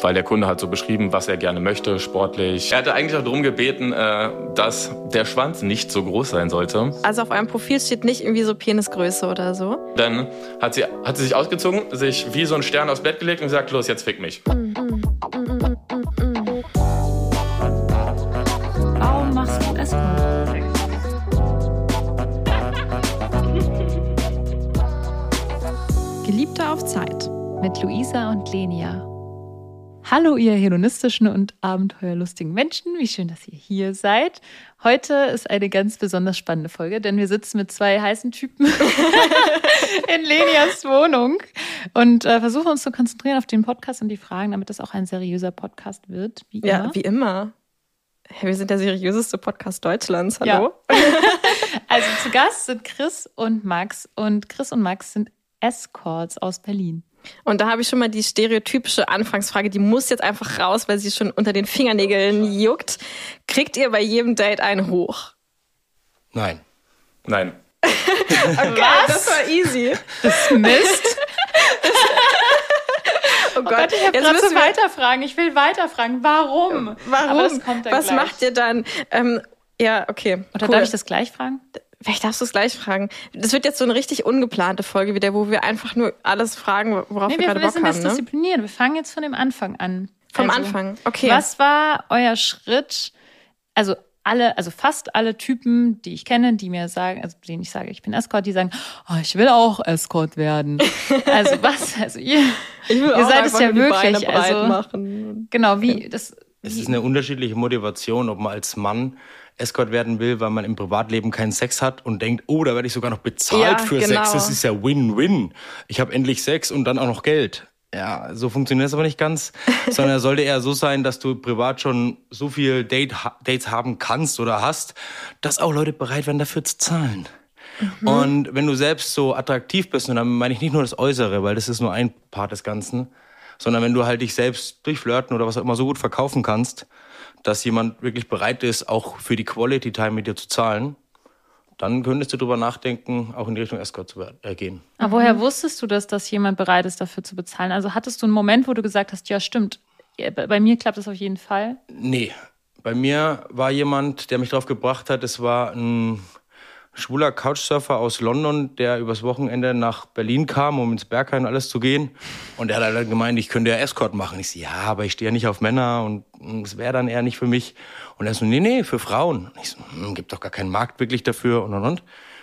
weil der Kunde hat so beschrieben, was er gerne möchte, sportlich. Er hatte eigentlich auch darum gebeten, äh, dass der Schwanz nicht so groß sein sollte. Also auf eurem Profil steht nicht irgendwie so Penisgröße oder so? Dann hat sie, hat sie sich ausgezogen, sich wie so ein Stern aufs Bett gelegt und gesagt, los, jetzt fick mich. Warum machst du Escort? Geliebte auf Zeit. Mit Luisa und Lenia. Hallo, ihr hedonistischen und abenteuerlustigen Menschen. Wie schön, dass ihr hier seid. Heute ist eine ganz besonders spannende Folge, denn wir sitzen mit zwei heißen Typen in Lenias Wohnung und äh, versuchen uns zu konzentrieren auf den Podcast und die Fragen, damit das auch ein seriöser Podcast wird. Wie ja, immer. wie immer. Wir sind der seriöseste Podcast Deutschlands. Hallo. Ja. also zu Gast sind Chris und Max und Chris und Max sind Escorts aus Berlin. Und da habe ich schon mal die stereotypische Anfangsfrage, die muss jetzt einfach raus, weil sie schon unter den Fingernägeln juckt. Kriegt ihr bei jedem Date einen hoch? Nein. Nein. okay, Was? das war easy. Das ist Mist. oh Gott, oh Gott ich habe gerade so weiterfragen. Ich will weiterfragen. Warum? Warum? Was gleich. macht ihr dann? Ähm, ja, okay. Oder cool. darf ich das gleich fragen? Vielleicht darfst du es gleich fragen. Das wird jetzt so eine richtig ungeplante Folge wieder, wo wir einfach nur alles fragen, worauf nee, wir, wir gerade Bock haben. Wir sind das diszipliniert. Wir fangen jetzt von dem Anfang an. Vom also, Anfang, okay. Was war euer Schritt? Also alle, also fast alle Typen, die ich kenne, die mir sagen, also denen ich sage, ich bin Escort, die sagen, oh, ich will auch Escort werden. also was? Also ihr, ihr seid es ja wirklich. also machen. genau, wie das. Es ist eine unterschiedliche Motivation, ob man als Mann Escort werden will, weil man im Privatleben keinen Sex hat und denkt, oh, da werde ich sogar noch bezahlt ja, für genau. Sex. Das ist ja Win-Win. Ich habe endlich Sex und dann auch noch Geld. Ja, so funktioniert es aber nicht ganz, sondern er sollte eher so sein, dass du privat schon so viel Date, Dates haben kannst oder hast, dass auch Leute bereit wären, dafür zu zahlen. Mhm. Und wenn du selbst so attraktiv bist, und dann meine ich nicht nur das Äußere, weil das ist nur ein Part des Ganzen, sondern wenn du halt dich selbst durch Flirten oder was auch immer so gut verkaufen kannst, dass jemand wirklich bereit ist, auch für die Quality Time mit dir zu zahlen, dann könntest du darüber nachdenken, auch in die Richtung Escort zu äh, gehen. Aber woher wusstest du das, dass jemand bereit ist, dafür zu bezahlen? Also hattest du einen Moment, wo du gesagt hast, ja stimmt, bei mir klappt das auf jeden Fall? Nee, bei mir war jemand, der mich darauf gebracht hat, es war ein schwuler Couchsurfer aus London, der übers Wochenende nach Berlin kam, um ins Berghain alles zu gehen. Und der hat dann gemeint, ich könnte ja Escort machen. Ich so, ja, aber ich stehe ja nicht auf Männer und es wäre dann eher nicht für mich. Und er so, nee, nee, für Frauen. Und ich so, hm, gibt doch gar keinen Markt wirklich dafür und und und.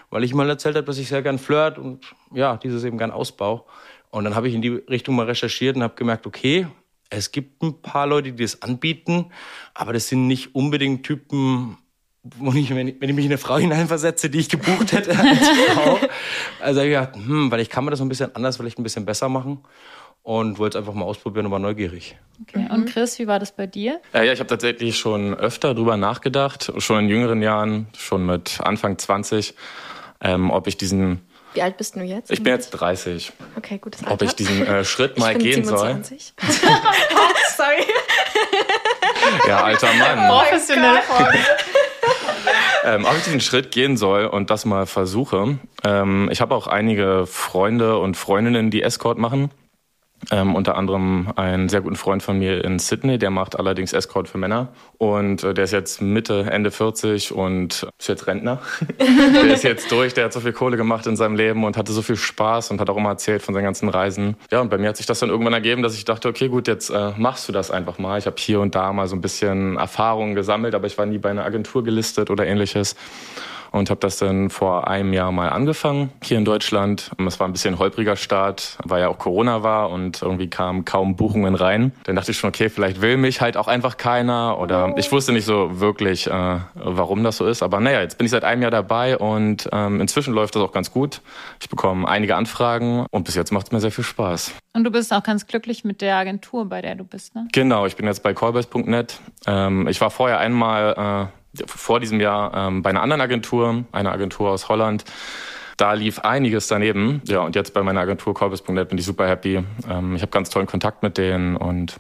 Weil ich mal erzählt habe, dass ich sehr gern flirt und ja, dieses eben gern ausbau. Und dann habe ich in die Richtung mal recherchiert und habe gemerkt, okay, es gibt ein paar Leute, die das anbieten, aber das sind nicht unbedingt Typen, ich, wenn, ich, wenn ich mich in eine Frau hineinversetze, die ich gebucht hätte als Frau, also ich gedacht, hm, weil ich kann mir das ein bisschen anders, vielleicht ein bisschen besser machen und wollte es einfach mal ausprobieren und war neugierig. Okay. Und Chris, wie war das bei dir? Äh, ja, ich habe tatsächlich schon öfter drüber nachgedacht, schon in jüngeren Jahren, schon mit Anfang 20, ähm, ob ich diesen wie alt bist du jetzt? Ich bin jetzt 30. Okay, gutes Alter. Ob ich diesen äh, Schritt mal gehen 27. soll. Sorry. Ja, alter Mann. Professionell oh ähm, ob ich diesen Schritt gehen soll und das mal versuche. Ähm, ich habe auch einige Freunde und Freundinnen, die Escort machen. Ähm, unter anderem einen sehr guten Freund von mir in Sydney, der macht allerdings Escort für Männer. Und äh, der ist jetzt Mitte, Ende 40 und ist jetzt Rentner. der ist jetzt durch, der hat so viel Kohle gemacht in seinem Leben und hatte so viel Spaß und hat auch immer erzählt von seinen ganzen Reisen. Ja, und bei mir hat sich das dann irgendwann ergeben, dass ich dachte, okay, gut, jetzt äh, machst du das einfach mal. Ich habe hier und da mal so ein bisschen Erfahrungen gesammelt, aber ich war nie bei einer Agentur gelistet oder ähnliches und habe das dann vor einem Jahr mal angefangen hier in Deutschland. Es war ein bisschen holpriger Start, weil ja auch Corona war und irgendwie kamen kaum Buchungen rein. Dann dachte ich schon, okay, vielleicht will mich halt auch einfach keiner oder ich wusste nicht so wirklich, äh, warum das so ist. Aber naja, jetzt bin ich seit einem Jahr dabei und ähm, inzwischen läuft das auch ganz gut. Ich bekomme einige Anfragen und bis jetzt macht es mir sehr viel Spaß. Und du bist auch ganz glücklich mit der Agentur, bei der du bist, ne? Genau, ich bin jetzt bei Callbase.net. Ähm, ich war vorher einmal äh, vor diesem Jahr ähm, bei einer anderen Agentur, einer Agentur aus Holland. Da lief einiges daneben. Ja, und jetzt bei meiner Agentur Corbis.net bin ich super happy. Ähm, ich habe ganz tollen Kontakt mit denen und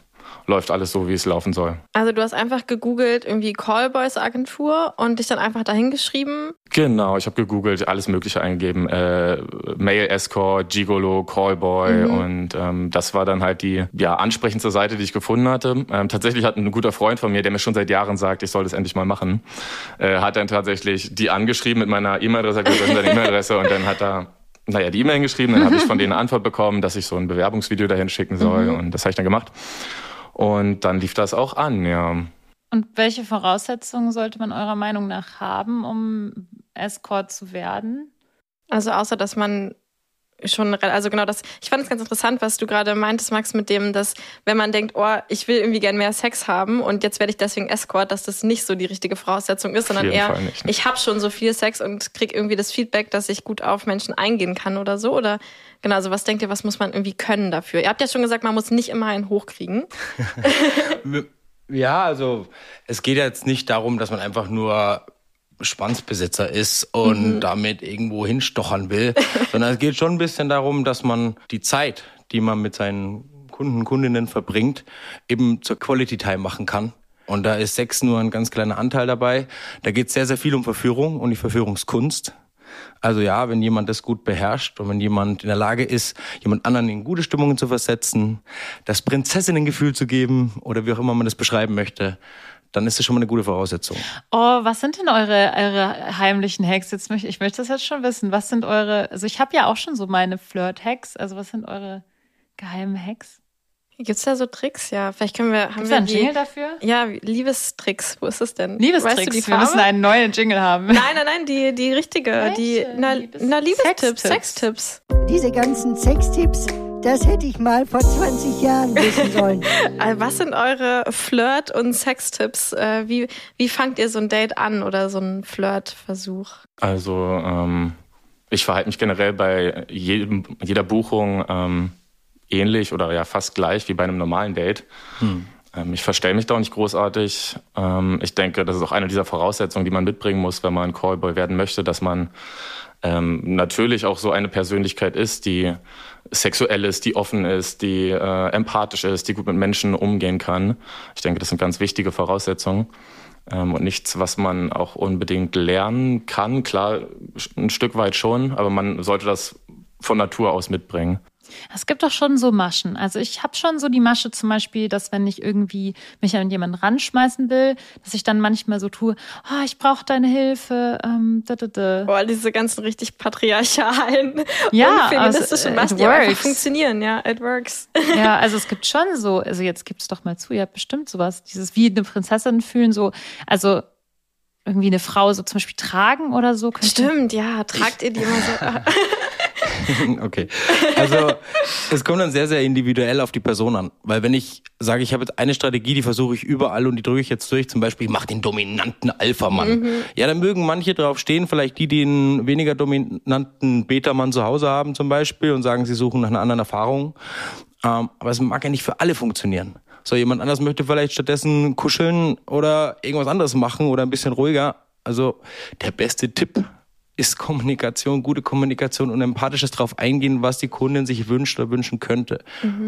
läuft alles so, wie es laufen soll. Also du hast einfach gegoogelt, irgendwie Callboys Agentur und dich dann einfach dahin geschrieben. Genau, ich habe gegoogelt, alles Mögliche eingegeben, äh, Mail Escort, Gigolo, Callboy Mhm. und ähm, das war dann halt die ja ansprechendste Seite, die ich gefunden hatte. Ähm, tatsächlich hat ein guter Freund von mir, der mir schon seit Jahren sagt, ich soll das endlich mal machen, äh, hat dann tatsächlich die angeschrieben mit meiner E-Mail-Adresse, hat ist deine E-Mail-Adresse und dann hat er naja, die E-Mail geschrieben, dann habe ich von denen eine Antwort bekommen, dass ich so ein Bewerbungsvideo dahin schicken soll Mhm. und das habe ich dann gemacht. Und dann lief das auch an, ja. Und welche Voraussetzungen sollte man eurer Meinung nach haben, um Escort zu werden? Also außer, dass man schon, also genau das, ich fand es ganz interessant, was du gerade meintest, Max, mit dem, dass wenn man denkt, oh, ich will irgendwie gern mehr Sex haben und jetzt werde ich deswegen Escort, dass das nicht so die richtige Voraussetzung ist, sondern eher, nicht, ne? ich habe schon so viel Sex und krieg irgendwie das Feedback, dass ich gut auf Menschen eingehen kann oder so. Oder genau, also was denkt ihr, was muss man irgendwie können dafür? Ihr habt ja schon gesagt, man muss nicht immer einen hochkriegen. Ja, also es geht jetzt nicht darum, dass man einfach nur Schwanzbesitzer ist und damit irgendwo hinstochern will, sondern es geht schon ein bisschen darum, dass man die Zeit, die man mit seinen Kunden, Kundinnen verbringt, eben zur Quality Time machen kann. Und da ist Sex nur ein ganz kleiner Anteil dabei. Da geht es sehr, sehr viel um Verführung und die Verführungskunst. Also ja, wenn jemand das gut beherrscht und wenn jemand in der Lage ist, jemand anderen in gute Stimmungen zu versetzen, das Prinzessinnengefühl zu geben oder wie auch immer man das beschreiben möchte, dann ist das schon mal eine gute Voraussetzung. Oh, was sind denn eure, eure heimlichen Hacks? Jetzt möchte, ich möchte das jetzt schon wissen. Was sind eure, also ich habe ja auch schon so meine Flirt-Hacks. Also was sind eure geheimen Hacks? Gibt's da so Tricks? Ja, vielleicht können wir, haben Ist wir da ein die, Jingle dafür? ja, Liebestricks. Wo ist das denn? Liebestricks. Weißt du die Wir müssen einen neuen Jingle haben. Nein, nein, nein, die, die richtige, die, Welche? na, Liebes- na Liebestipps, Sextipps. Sextipps. Diese ganzen Sextipps, das hätte ich mal vor 20 Jahren wissen sollen. Äh, Was sind eure Flirt- und Sextipps? Äh, Wie, wie fangt ihr so ein Date an oder so einen Flirtversuch? Also ähm, ich verhalte mich generell bei jedem, jeder Buchung ähm, ähnlich oder ja fast gleich wie bei einem normalen Date. Ähm, ich verstelle mich da auch nicht großartig. Ähm, ich denke, das ist auch eine dieser Voraussetzungen, die man mitbringen muss, wenn man Callboy werden möchte, dass man ähm, natürlich auch so eine Persönlichkeit ist, die sexuell ist, die offen ist, die äh, empathisch ist, die gut mit Menschen umgehen kann. Ich denke, das sind ganz wichtige Voraussetzungen ähm, und nichts, was man auch unbedingt lernen kann. Klar, ein Stück weit schon, aber man sollte das von Natur aus mitbringen. Es gibt doch schon so Maschen. Also ich habe schon so die Masche zum Beispiel, dass wenn ich irgendwie mich an jemanden ranschmeißen will, dass ich dann manchmal so tue, oh, ich brauche deine Hilfe. Ähm, da, da, da. Boah, diese ganzen richtig patriarchalen Ja, feministischen also, äh, Maschen, die einfach funktionieren, ja, it works. Ja, also es gibt schon so, also jetzt gibt's doch mal zu, ihr habt bestimmt sowas, dieses wie eine Prinzessin fühlen, so, also irgendwie eine Frau so zum Beispiel tragen oder so. Stimmt, ja, tragt ihr die immer so. Okay. Also es kommt dann sehr, sehr individuell auf die Person an. Weil wenn ich sage, ich habe jetzt eine Strategie, die versuche ich überall und die drücke ich jetzt durch, zum Beispiel, ich mach den dominanten Alpha-Mann. Ja, dann mögen manche drauf stehen, vielleicht die, die einen weniger dominanten Beta-Mann zu Hause haben zum Beispiel und sagen, sie suchen nach einer anderen Erfahrung. Ähm, aber es mag ja nicht für alle funktionieren. So, jemand anders möchte vielleicht stattdessen kuscheln oder irgendwas anderes machen oder ein bisschen ruhiger. Also der beste Tipp ist Kommunikation, gute Kommunikation und empathisches drauf eingehen, was die Kundin sich wünscht oder wünschen könnte.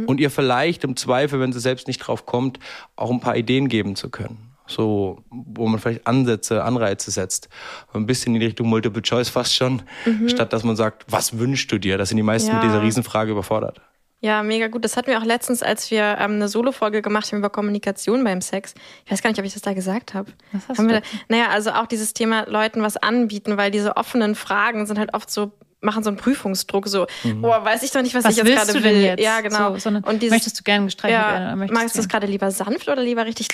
Und ihr vielleicht im Zweifel, wenn sie selbst nicht drauf kommt, auch ein paar Ideen geben zu können. So, wo man vielleicht Ansätze, Anreize setzt. Ein bisschen in die Richtung Multiple Choice fast schon, statt dass man sagt, was wünschst du dir? Das sind die meisten mit Ja. dieser Riesenfrage überfordert. Ja, mega gut. Das hatten wir auch letztens, als wir ähm, eine Solo-Folge gemacht haben über Kommunikation beim Sex. Ich weiß gar nicht, ob ich das da gesagt habe. Was hast haben du wir da, naja, also auch dieses Thema Leuten was anbieten, weil diese offenen Fragen sind halt oft so machen so einen Prüfungsdruck, so, oh, weiß ich doch nicht, was, Was ich jetzt gerade will. jetzt? Ja, genau. So, sondern und dieses, möchtest du gerne gestreichelt ja, werden? Oder magst du es gerade lieber sanft oder lieber richtig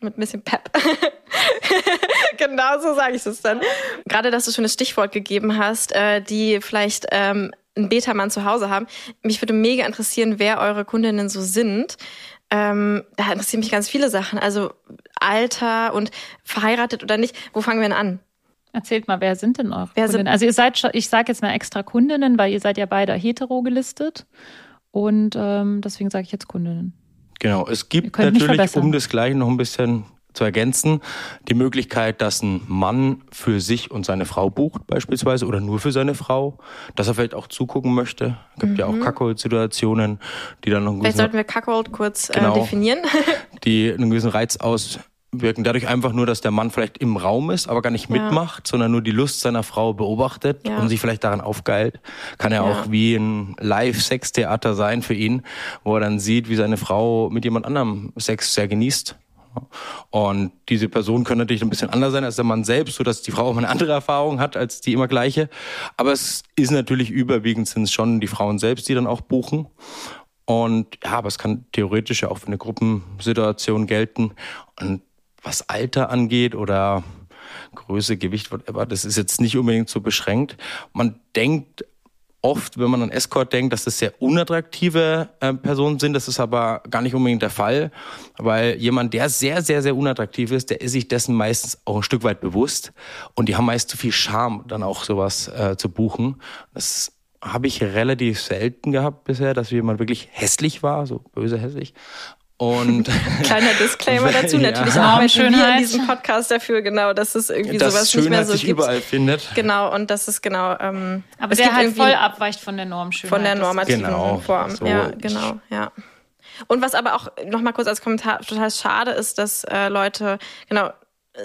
mit ein bisschen Pep? genau so sage ich es dann. Gerade, dass du schon das Stichwort gegeben hast, äh, die vielleicht ähm, einen Beta-Mann zu Hause haben. Mich würde mega interessieren, wer eure Kundinnen so sind. Ähm, da interessieren mich ganz viele Sachen. Also Alter und verheiratet oder nicht. Wo fangen wir denn an? Erzählt mal, wer sind denn eure Wer sind- Kundinnen? Also ihr seid schon, ich sage jetzt mal extra Kundinnen, weil ihr seid ja beide hetero gelistet. Und ähm, deswegen sage ich jetzt Kundinnen. Genau, es gibt natürlich, um das gleich noch ein bisschen zu ergänzen. Die Möglichkeit, dass ein Mann für sich und seine Frau bucht beispielsweise oder nur für seine Frau, dass er vielleicht auch zugucken möchte. Gibt ja auch Kackhold-Situationen, die dann noch einen Vielleicht sollten wir Cuckold kurz Genau. äh, definieren. die einen gewissen Reiz auswirken. Dadurch einfach nur, dass der Mann vielleicht im Raum ist, aber gar nicht Ja. mitmacht, sondern nur die Lust seiner Frau beobachtet Ja. und sich vielleicht daran aufgeilt. Kann ja, Ja. auch wie ein Live-Sex-Theater sein für ihn, wo er dann sieht, wie seine Frau mit jemand anderem Sex sehr genießt. Und diese Person könnte natürlich ein bisschen anders sein als der Mann selbst, so dass die Frau auch eine andere Erfahrung hat als die immer gleiche. Aber es ist natürlich überwiegend sind es schon die Frauen selbst, die dann auch buchen. Und ja, aber es kann theoretisch ja auch für eine Gruppensituation gelten. Und was Alter angeht oder Größe, Gewicht, whatever, das ist jetzt nicht unbedingt so beschränkt. Man denkt oft, wenn man an Escort denkt, dass das sehr unattraktive äh, Personen sind. Das ist aber gar nicht unbedingt der Fall, weil jemand, der sehr, sehr, sehr unattraktiv ist, der ist sich dessen meistens auch ein Stück weit bewusst und die haben meist zu viel Charme, dann auch sowas äh, zu buchen. Das habe ich relativ selten gehabt bisher, dass jemand wirklich hässlich war, so böse hässlich. Und Kleiner Disclaimer dazu. Ja. Natürlich arbeiten wir in diesem Podcast dafür, genau, dass es irgendwie dass sowas nicht mehr Schönheit so sich gibt. überall findet. Genau, und das ist genau. Ähm, Aber es der gibt halt voll abweicht von der Normschönheit. von der normativen Genau, Form. so. Ja, genau, ja. Und was aber auch nochmal kurz als Kommentar total schade ist, dass äh, Leute, genau,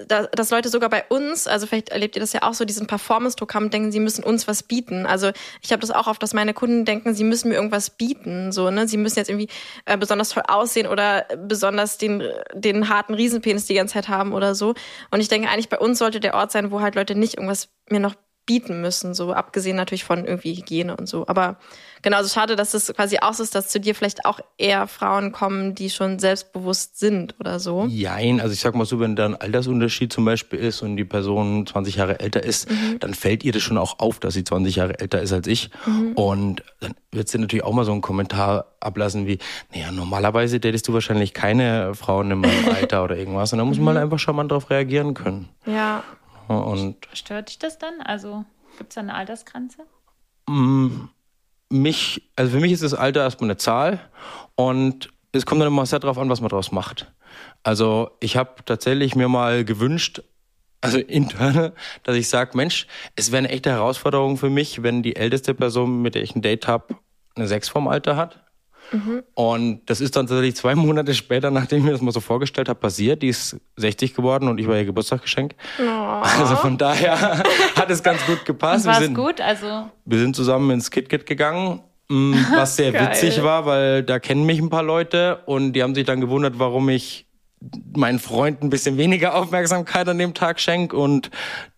dass Leute sogar bei uns, also vielleicht erlebt ihr das ja auch so, diesen Performance-Druck haben, denken, sie müssen uns was bieten. Also ich habe das auch oft, dass meine Kunden denken, sie müssen mir irgendwas bieten. So, ne? Sie müssen jetzt irgendwie äh, besonders toll aussehen oder besonders den, den harten Riesenpenis die ganze Zeit haben oder so. Und ich denke, eigentlich bei uns sollte der Ort sein, wo halt Leute nicht irgendwas mir noch bieten müssen, so abgesehen natürlich von irgendwie Hygiene und so. Aber genauso schade, dass es quasi auch so ist, dass zu dir vielleicht auch eher Frauen kommen, die schon selbstbewusst sind oder so. Jein, also ich sag mal so, wenn da ein Altersunterschied zum Beispiel ist und die Person 20 Jahre älter ist, dann fällt ihr das schon auch auf, dass sie 20 Jahre älter ist als ich. Und dann wird sie natürlich auch mal so einen Kommentar ablassen wie, naja, normalerweise datest du wahrscheinlich keine Frauen in meinem Alter oder irgendwas. Und da muss man halt einfach charmant darauf reagieren können. Ja. Und Stört dich das dann? Also gibt es da eine Altersgrenze? mich, also für mich ist das Alter erstmal eine Zahl und es kommt dann immer sehr darauf an, was man daraus macht. Also ich habe tatsächlich mir mal gewünscht, also interne, dass ich sage, Mensch, es wäre eine echte Herausforderung für mich, wenn die älteste Person, mit der ich ein Date habe, eine 6 vom Alter hat. Und das ist dann tatsächlich zwei Monate später, nachdem ich mir das mal so vorgestellt habe, passiert. Die ist 60 geworden und ich war ihr Geburtstagsgeschenk. Also von daher hat es ganz gut gepasst. War Wir es sind- gut? Also wir sind zusammen ins KitKat gegangen, mm, was sehr Geil. witzig war, weil da kennen mich ein paar Leute und die haben sich dann gewundert, warum ich meinen Freunden ein bisschen weniger Aufmerksamkeit an dem Tag schenke und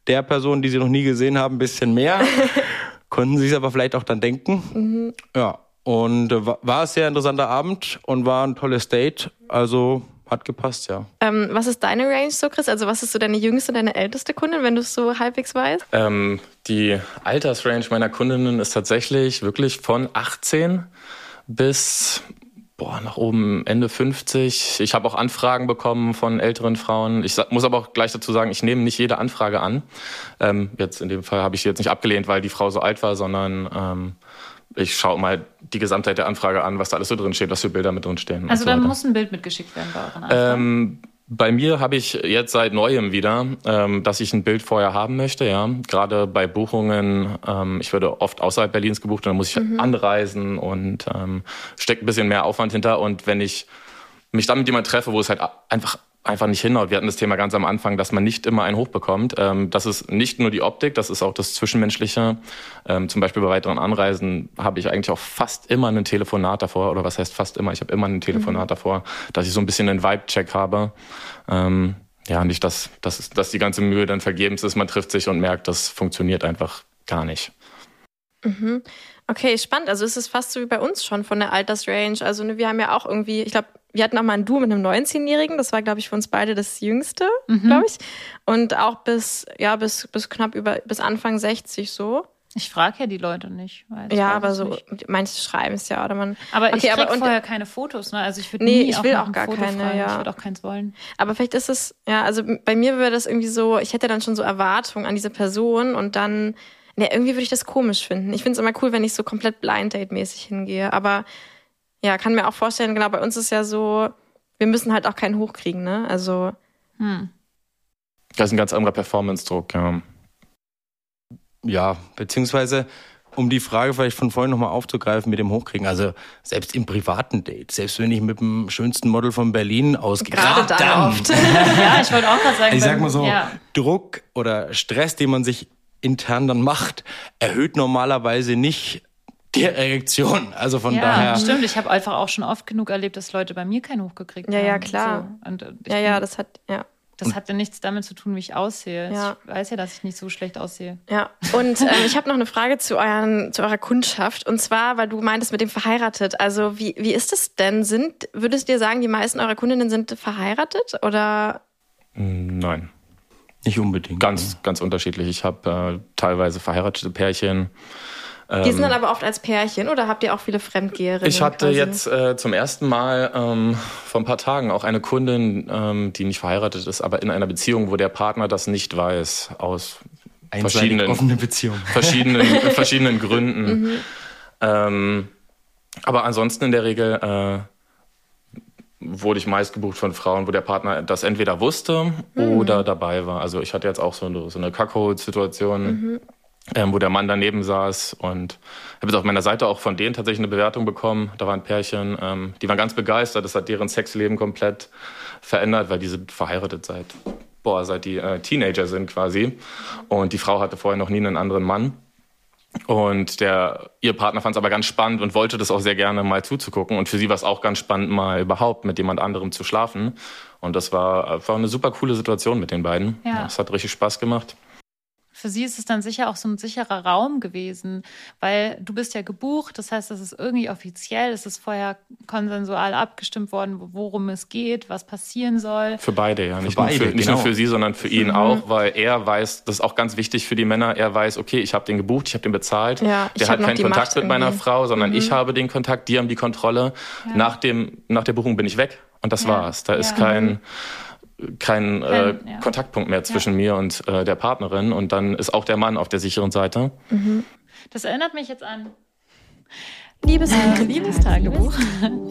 der Person, die sie noch nie gesehen haben, ein bisschen mehr. Konnten sie es aber vielleicht auch dann denken. Ja, und äh, war ein sehr interessanter Abend und war ein tolles Date. Also hat gepasst, ja. Ähm, was ist deine Range so, Chris? Also was ist so deine jüngste, deine älteste Kundin, wenn du es so halbwegs weißt? Ähm, die Altersrange meiner Kundinnen ist tatsächlich wirklich von 18 bis boah, nach oben Ende 50. Ich habe auch Anfragen bekommen von älteren Frauen. Ich muss aber auch gleich dazu sagen, ich nehme nicht jede Anfrage an. Ähm, jetzt in dem Fall habe ich sie jetzt nicht abgelehnt, weil die Frau so alt war, sondern ähm, ich schaue mal die Gesamtheit der Anfrage an, was da alles so drin steht, was für Bilder mit drin stehen. Also so da muss ein Bild mitgeschickt werden bei euren Anfragen. Ähm, bei mir habe ich jetzt seit neuem wieder, ähm, dass ich ein Bild vorher haben möchte. Ja, gerade bei Buchungen. Ähm, ich werde oft außerhalb Berlins gebucht und dann muss ich anreisen und ähm, steckt ein bisschen mehr Aufwand hinter. Und wenn ich mich dann mit jemandem treffe, wo es halt einfach einfach nicht hinhaut. Wir hatten das Thema ganz am Anfang, dass man nicht immer einen hochbekommt. Ähm, das ist nicht nur die Optik, das ist auch das Zwischenmenschliche. Ähm, zum Beispiel bei weiteren Anreisen habe ich eigentlich auch fast immer ein Telefonat davor, oder was heißt fast immer? Ich habe immer ein Telefonat davor, dass ich so ein bisschen einen Vibe-Check habe. Ähm, ja, nicht, dass, dass, dass die ganze Mühe dann vergebens ist. Man trifft sich und merkt, das funktioniert einfach gar nicht. Okay, spannend. Also es ist fast so wie bei uns schon von der Altersrange. Also ne, wir haben ja auch irgendwie, ich glaube, wir hatten auch mal ein Duo mit einem 19-Jährigen. Das war, glaube ich, für uns beide das Jüngste, glaube ich. Und auch bis, ja, bis, bis knapp über, bis Anfang 60 so. Ich frage ja die Leute nicht. weil ich ja, aber so, nicht. manche schreiben es ja oder man. Aber ich okay, krieg aber und, vorher keine Fotos, ne? Also ich würde Nee, nie ich will auch gar Foto keine, fragen. ja. Ich würde auch keins wollen. Aber vielleicht ist es, ja, also bei mir wäre das irgendwie so, ich hätte dann schon so Erwartungen an diese Person und dann, ne, irgendwie würde ich das komisch finden. Ich finde es immer cool, wenn ich so komplett Blind Date-mäßig hingehe. Aber ja, kann mir auch vorstellen, genau, bei uns ist ja so, wir müssen halt auch keinen hochkriegen, ne? Also Das ist ein ganz anderer Performance-Druck, ja. Ja, beziehungsweise um die Frage vielleicht von vorhin nochmal aufzugreifen mit dem Hochkriegen. Also selbst im privaten Date, selbst wenn ich mit dem schönsten Model von Berlin ausgehe, Gerade dann oft. Ja, ich wollte auch gerade sagen, ich sag mal so, Ja. Druck oder Stress, den man sich intern dann macht, erhöht normalerweise nicht die Erektion. Also von Ja, daher. stimmt. Ich habe einfach auch schon oft genug erlebt, dass Leute bei mir keinen hochgekriegt Ja, haben. ja, klar. So. Und äh, Ja, ja, bin- das hat, ja. das hat ja nichts damit zu tun, wie ich aussehe. Ja. Ich weiß ja, dass ich nicht so schlecht aussehe. Ja, und ähm, ich habe noch eine Frage zu, euren, zu eurer Kundschaft. Und zwar, weil du meintest mit dem verheiratet. Also wie, wie ist es denn? Sind, würdest du dir sagen, die meisten eurer Kundinnen sind verheiratet? Oder Nein. Nicht unbedingt. Ganz, ganz unterschiedlich. Ich habe äh, teilweise verheiratete Pärchen. Die sind dann aber oft als Pärchen oder habt ihr auch viele Fremdgeherinnen? Ich hatte quasi? jetzt äh, zum ersten Mal ähm, vor ein paar Tagen auch eine Kundin, ähm, die nicht verheiratet ist, aber in einer Beziehung, wo der Partner das nicht weiß, aus Einseitig verschiedenen, offene Beziehung. verschiedenen, verschiedenen Gründen. Ähm, aber ansonsten in der Regel äh, wurde ich meist gebucht von Frauen, wo der Partner das entweder wusste oder dabei war. Also ich hatte jetzt auch so eine, so eine Kacko-Situation, ähm, wo der Mann daneben saß und habe jetzt auf meiner Seite auch von denen tatsächlich eine Bewertung bekommen. Da war ein Pärchen, ähm, die waren ganz begeistert. Das hat deren Sexleben komplett verändert, weil die sind verheiratet seit, boah, seit die äh, Teenager sind quasi. Und die Frau hatte vorher noch nie einen anderen Mann. Und der, ihr Partner fand es aber ganz spannend und wollte das auch sehr gerne mal zuzugucken. Und für sie war es auch ganz spannend, mal überhaupt mit jemand anderem zu schlafen. Und das war einfach eine super coole Situation mit den beiden. Ja. Es hat richtig Spaß gemacht. Für sie ist es dann sicher auch so ein sicherer Raum gewesen, weil du bist ja gebucht, das heißt, das ist irgendwie offiziell, es ist vorher konsensual abgestimmt worden, worum es geht, was passieren soll. Für beide, ja. Nicht, beide, nur, für, nicht genau. nur für sie, sondern für ihn auch, weil er weiß, das ist auch ganz wichtig für die Männer, er weiß, okay, ich habe den gebucht, ich habe den bezahlt. Ja, ich der hat keinen Kontakt Macht mit meiner irgendwie. Frau, sondern ich habe den Kontakt, die haben die Kontrolle. Nach, dem, nach der Buchung bin ich weg und das Ja. war's. Da ist Ja. kein, kein, äh, Kein- ja. Kontaktpunkt mehr zwischen mir und äh, der Partnerin und dann ist auch der Mann auf der sicheren Seite. Das erinnert mich jetzt an Liebes äh, Liebestagebuch.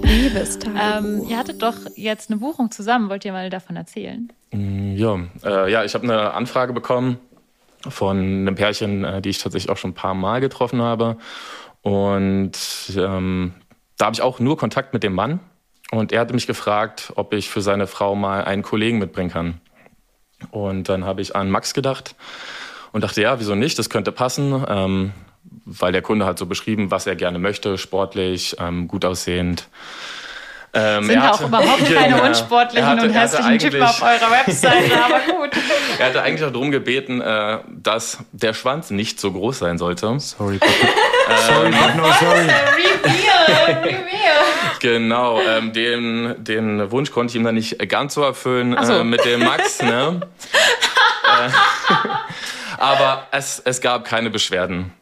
Liebestag. ähm, ihr hattet doch jetzt eine Buchung zusammen, wollt ihr mal davon erzählen? Ja, äh, ja ich habe eine Anfrage bekommen von einem Pärchen, äh, die ich tatsächlich auch schon ein paar Mal getroffen habe. Und ähm, da habe ich auch nur Kontakt mit dem Mann. Und er hatte mich gefragt, ob ich für seine Frau mal einen Kollegen mitbringen kann. Und dann habe ich an Max gedacht und dachte, ja, wieso nicht? Das könnte passen, ähm, weil der Kunde hat so beschrieben, was er gerne möchte, sportlich, ähm, gut aussehend. Ähm, Sind er ja auch hatte- überhaupt keine Genau. unsportlichen hatte- und hatte hässlichen Typen auf eurer Webseite, aber gut. Er hatte eigentlich auch darum gebeten, äh, dass der Schwanz nicht so groß sein sollte. Sorry, Papa. sorry, Papa, no, sorry. Reveal, reveal. Genau, ähm, den, den Wunsch konnte ich ihm dann nicht ganz so erfüllen so. äh, mit dem Max. Ne? äh, aber es, es gab keine Beschwerden.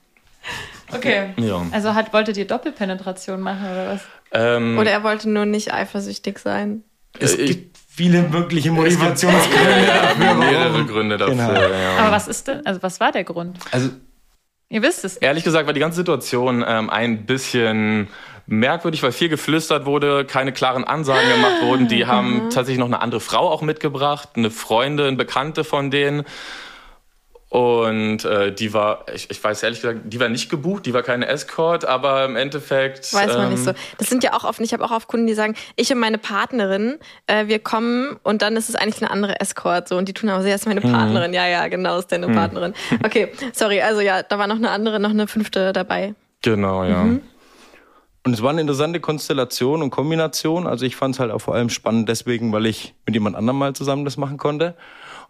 Okay. Ja. Also hat, wolltet ihr Doppelpenetration machen oder was? Ähm, Oder er wollte nur nicht eifersüchtig sein. Es Äh, gibt viele wirkliche Motivationsgründe dafür. mehrere. Gründe dafür. Genau. Ja. Aber was ist denn, also was war der Grund? Also Ihr wisst es. Ehrlich gesagt war die ganze Situation ähm, ein bisschen merkwürdig, weil viel geflüstert wurde, keine klaren Ansagen gemacht wurden. Die haben tatsächlich noch eine andere Frau auch mitgebracht, eine Freundin, Bekannte von denen. Und äh, die war, ich, ich weiß ehrlich gesagt, die war nicht gebucht, die war keine Escort, aber im Endeffekt. Weiß man nicht ähm, so. Das sind ja auch oft, ich habe auch oft Kunden, die sagen, ich und meine Partnerin, äh, wir kommen und dann ist es eigentlich eine andere Escort. So, und die tun aber, sie ist meine Partnerin. Ja, ja, genau, ist deine Partnerin. Okay, sorry, also ja, da war noch eine andere, noch eine fünfte dabei. Genau, ja. Und es war eine interessante Konstellation und Kombination. Also ich fand es halt auch vor allem spannend deswegen, weil ich mit jemand anderem mal zusammen das machen konnte.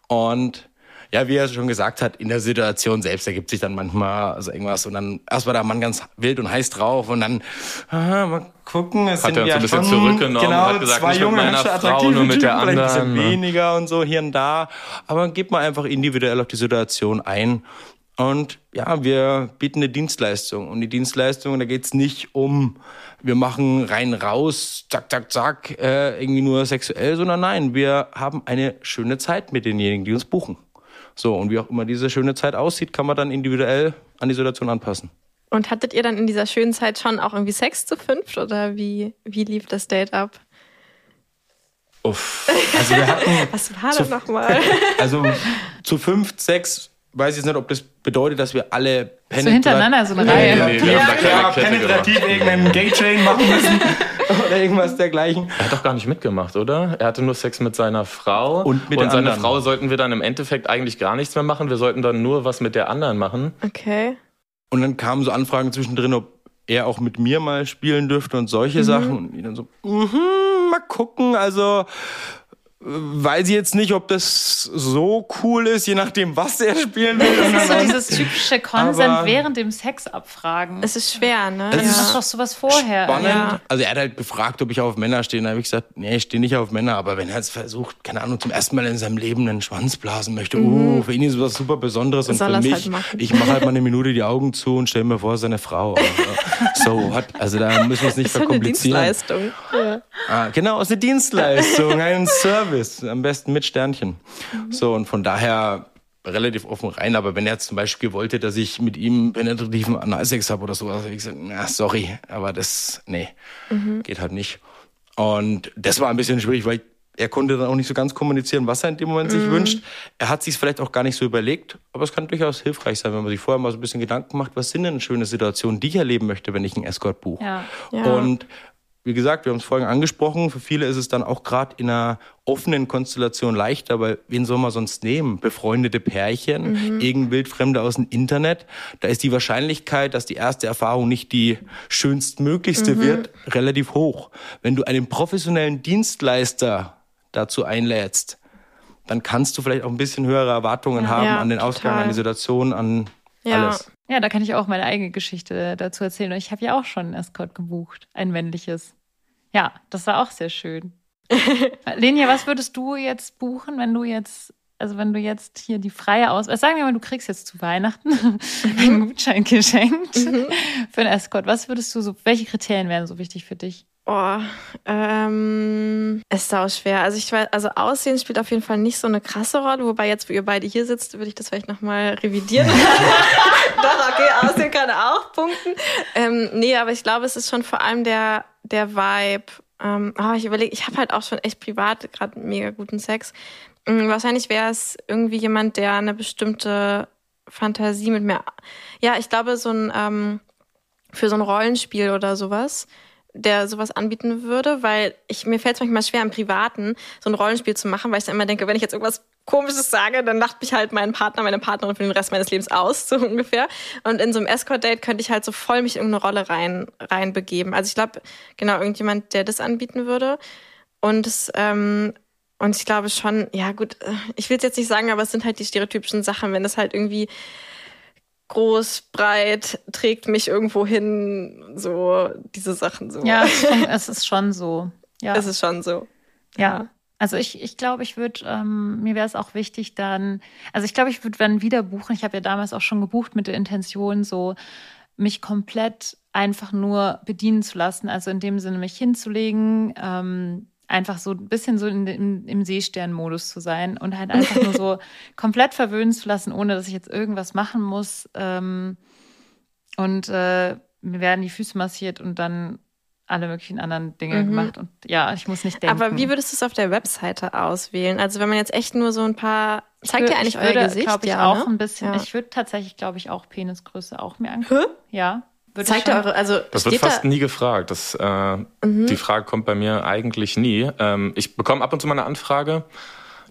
Und ja, wie er schon gesagt hat, in der Situation selbst ergibt sich dann manchmal also irgendwas und dann erst war der Mann ganz wild und heiß drauf und dann ah, mal gucken, es Hat sind er uns ja ein bisschen zurückgenommen, genau, hat gesagt, zwei nicht mit junge, meiner hübsche, Frau, nur mit der vielleicht ein bisschen anderen, weniger und so hier und da, aber geht mal einfach individuell auf die Situation ein und ja, wir bieten eine Dienstleistung. Und die Dienstleistung, da geht's nicht um, wir machen rein raus, zack, zack, zack, äh, irgendwie nur sexuell, sondern nein, wir haben eine schöne Zeit mit denjenigen, die uns buchen. So, und wie auch immer diese schöne Zeit aussieht, kann man dann individuell an die Situation anpassen. Und hattet ihr dann in dieser schönen Zeit schon auch irgendwie Sex zu fünft oder wie, wie lief das Date ab? Uff. Also wir hatten Was war das nochmal? also zu fünf, sechs, weiß ich jetzt nicht, ob das bedeutet, dass wir alle So hintereinander so eine Reihe. Nee, wir haben da keine ja, Kette penetrativ irgendeinen Gay-Chain machen müssen oder irgendwas dergleichen. Er hat doch gar nicht mitgemacht, oder? Er hatte nur Sex mit seiner Frau. Und mit der seine anderen. Frau sollten wir dann im Endeffekt eigentlich gar nichts mehr machen. Wir sollten dann nur was mit der anderen machen. Okay. Und dann kamen so Anfragen zwischendrin, ob er auch mit mir mal spielen dürfte und solche Sachen. Und ich dann so, mhm, mal gucken. Also weiß ich jetzt nicht, ob das so cool ist, je nachdem, was er spielen will. Das ist so Und dieses typische Consent Aber- während dem Sex abfragen. Es ist schwer, ne? Es ja. ist doch sowas vorher. spannend. Ja. Also er hat halt gefragt, ob ich auf Männer stehe. Da habe ich gesagt, nee, ich stehe nicht auf Männer. Aber wenn er jetzt versucht, keine Ahnung, zum ersten Mal in seinem Leben einen Schwanz blasen möchte, uh, für ihn ist was super Besonderes. Und Soll für er's mich, halt ich mache halt mal eine Minute die Augen zu und stelle mir vor, seine Frau. Also, so what? Also da müssen wir es nicht Das ist halt eine verkomplizieren. Dienstleistung. Ja. Ah, genau, es ist eine Dienstleistung, ein Service, am besten mit Sternchen. So, und von daher relativ offen rein. Aber wenn er jetzt zum Beispiel wollte, dass ich mit ihm penetrativen Analsex habe oder so, also ich gesagt, na, sorry, aber das, nee, geht halt nicht. Und das war ein bisschen schwierig, weil er konnte dann auch nicht so ganz kommunizieren, was er in dem Moment sich wünscht. Er hat sich vielleicht auch gar nicht so überlegt, aber es kann durchaus hilfreich sein, wenn man sich vorher mal so ein bisschen Gedanken macht, was sind denn schöne Situationen, die ich erleben möchte, wenn ich einen Escort buche. Ja. Ja. Und wie gesagt, wir haben es vorhin angesprochen, für viele ist es dann auch gerade in einer offenen Konstellation leichter, weil wen soll man sonst nehmen? Befreundete Pärchen, irgendein Wildfremde aus dem Internet. Da ist die Wahrscheinlichkeit, dass die erste Erfahrung nicht die schönstmöglichste wird, relativ hoch. Wenn du einen professionellen Dienstleister dazu einlädst, dann kannst du vielleicht auch ein bisschen höhere Erwartungen haben Ja, an den Ausgang, total. an die Situation, an Ja. alles. Ja, da kann ich auch meine eigene Geschichte dazu erzählen. Und ich habe ja auch schon einen Escort gebucht, ein männliches. Ja, das war auch sehr schön. Lenia, was würdest du jetzt buchen, wenn du jetzt, also wenn du jetzt hier die freie Aus... Also sagen wir mal, du kriegst jetzt zu Weihnachten einen Gutschein geschenkt für einen Escort. Was würdest du so, welche Kriterien wären so wichtig für dich? Oh, ähm, ist sau schwer. Also ich weiß, also Aussehen spielt auf jeden Fall nicht so eine krasse Rolle, wobei jetzt, wo ihr beide hier sitzt, würde ich das vielleicht nochmal revidieren. Doch, okay, Aussehen kann auch punkten. Ähm, nee, aber ich glaube, es ist schon vor allem der, der Vibe. Ähm, oh, ich überlege, ich habe halt auch schon echt privat gerade mega guten Sex. Ähm, wahrscheinlich wäre es irgendwie jemand, der eine bestimmte Fantasie mit mir. Ja, ich glaube, so ein ähm, für so ein Rollenspiel oder sowas, der sowas anbieten würde, weil ich mir fällt es manchmal schwer im Privaten so ein Rollenspiel zu machen, weil ich dann immer denke, wenn ich jetzt irgendwas Komisches sage, dann lacht mich halt mein Partner, meine Partnerin für den Rest meines Lebens aus, so ungefähr. Und in so einem Escort-Date könnte ich halt so voll mich in irgendeine Rolle rein reinbegeben. Also ich glaube, genau irgendjemand, der das anbieten würde. Und es, ähm, und ich glaube schon, ja gut, äh, ich will es jetzt nicht sagen, aber es sind halt die stereotypischen Sachen, wenn es halt irgendwie groß, breit, trägt mich irgendwo hin, so diese Sachen so. Ja, es ist schon, so. Ja. Es ist schon so. Ja. Also ich, ich glaube, ich würde, ähm, mir wäre es auch wichtig dann, also ich glaube, ich würde dann wieder buchen. Ich habe ja damals auch schon gebucht mit der Intention, so mich komplett einfach nur bedienen zu lassen. Also in dem Sinne mich hinzulegen, ähm, einfach so ein bisschen so in, im, im Seesternmodus zu sein und halt einfach nur so komplett verwöhnen zu lassen, ohne dass ich jetzt irgendwas machen muss. Ähm, und äh, mir werden die Füße massiert und dann alle möglichen anderen Dinge Mhm. gemacht. Und ja, ich muss nicht denken. Aber wie würdest du es auf der Webseite auswählen? Also wenn man jetzt echt nur so ein paar, zeigt ihr eigentlich ich euer würde, Gesicht? glaube ich, ja, auch ne? ein bisschen. Ja. Ich würde tatsächlich, glaube ich, auch Penisgröße auch mir angucken. Hä? Ja. Würde Zeigt eure, also Das wird fast da, nie gefragt. Das, äh, Die Frage kommt bei mir eigentlich nie. Ähm, ich bekomme ab und zu mal eine Anfrage.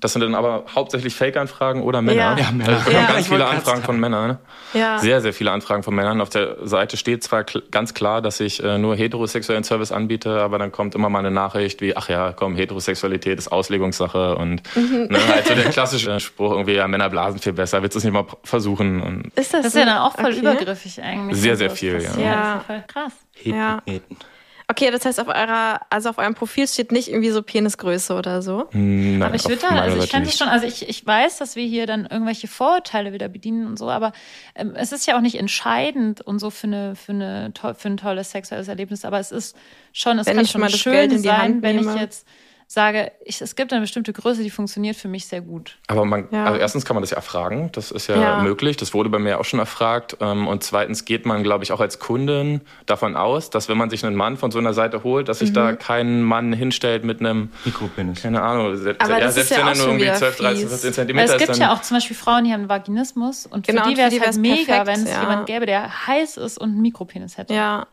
Das sind dann aber hauptsächlich Fake-Anfragen oder Männer. Ja. Ja, Männer. Also Ja, ganz ich viele Anfragen von Männern. ja. Sehr, sehr viele Anfragen von Männern. Auf der Seite steht zwar kl ganz klar, dass ich äh, nur heterosexuellen Service anbiete, aber dann kommt immer mal eine Nachricht wie, ach ja, komm, Heterosexualität ist Auslegungssache und Mhm. ne, halt so der klassische Spruch irgendwie, ja, Männer blasen viel besser, willst du es nicht mal versuchen? Und Ist das, Das ist so? ja dann auch voll okay. übergriffig eigentlich. Sehr, Also sehr viel, ja. Ja. das ist voll krass. Ja. Heten. Okay, das heißt auf eurer, also auf eurem Profil steht nicht irgendwie so Penisgröße oder so. Hm, nein, Aber ich würde da, also ich fände es schon, also ich, ich weiß, dass wir hier dann irgendwelche Vorurteile wieder bedienen und so, aber ähm, es ist ja auch nicht entscheidend und so für eine, für eine für ein tolles sexuelles Erlebnis, aber es ist schon, es Wenn kann ich schon mal das schön Geld in die sein, Hand wenn ich jetzt sage, ich, es gibt eine bestimmte Größe, die funktioniert für mich sehr gut. Aber man, Ja. also erstens kann man das ja erfragen, das ist ja, Ja. möglich, das wurde bei mir auch schon erfragt. Ähm, Und zweitens geht man, glaube ich, auch als Kundin davon aus, dass wenn man sich einen Mann von so einer Seite holt, dass sich da Mhm. kein Mann hinstellt mit einem, Mikropenis. keine Ahnung, selbst, Aber ja, das selbst ist ja wenn er nur irgendwie wieder 12, 13, fies. 14 Weil Zentimeter es ist, gibt dann ja auch zum Beispiel Frauen, die haben einen Vaginismus und Genau, für die wäre es halt mega, wenn es ja. jemand gäbe, der heiß ist und einen Mikropenis hätte. Ja.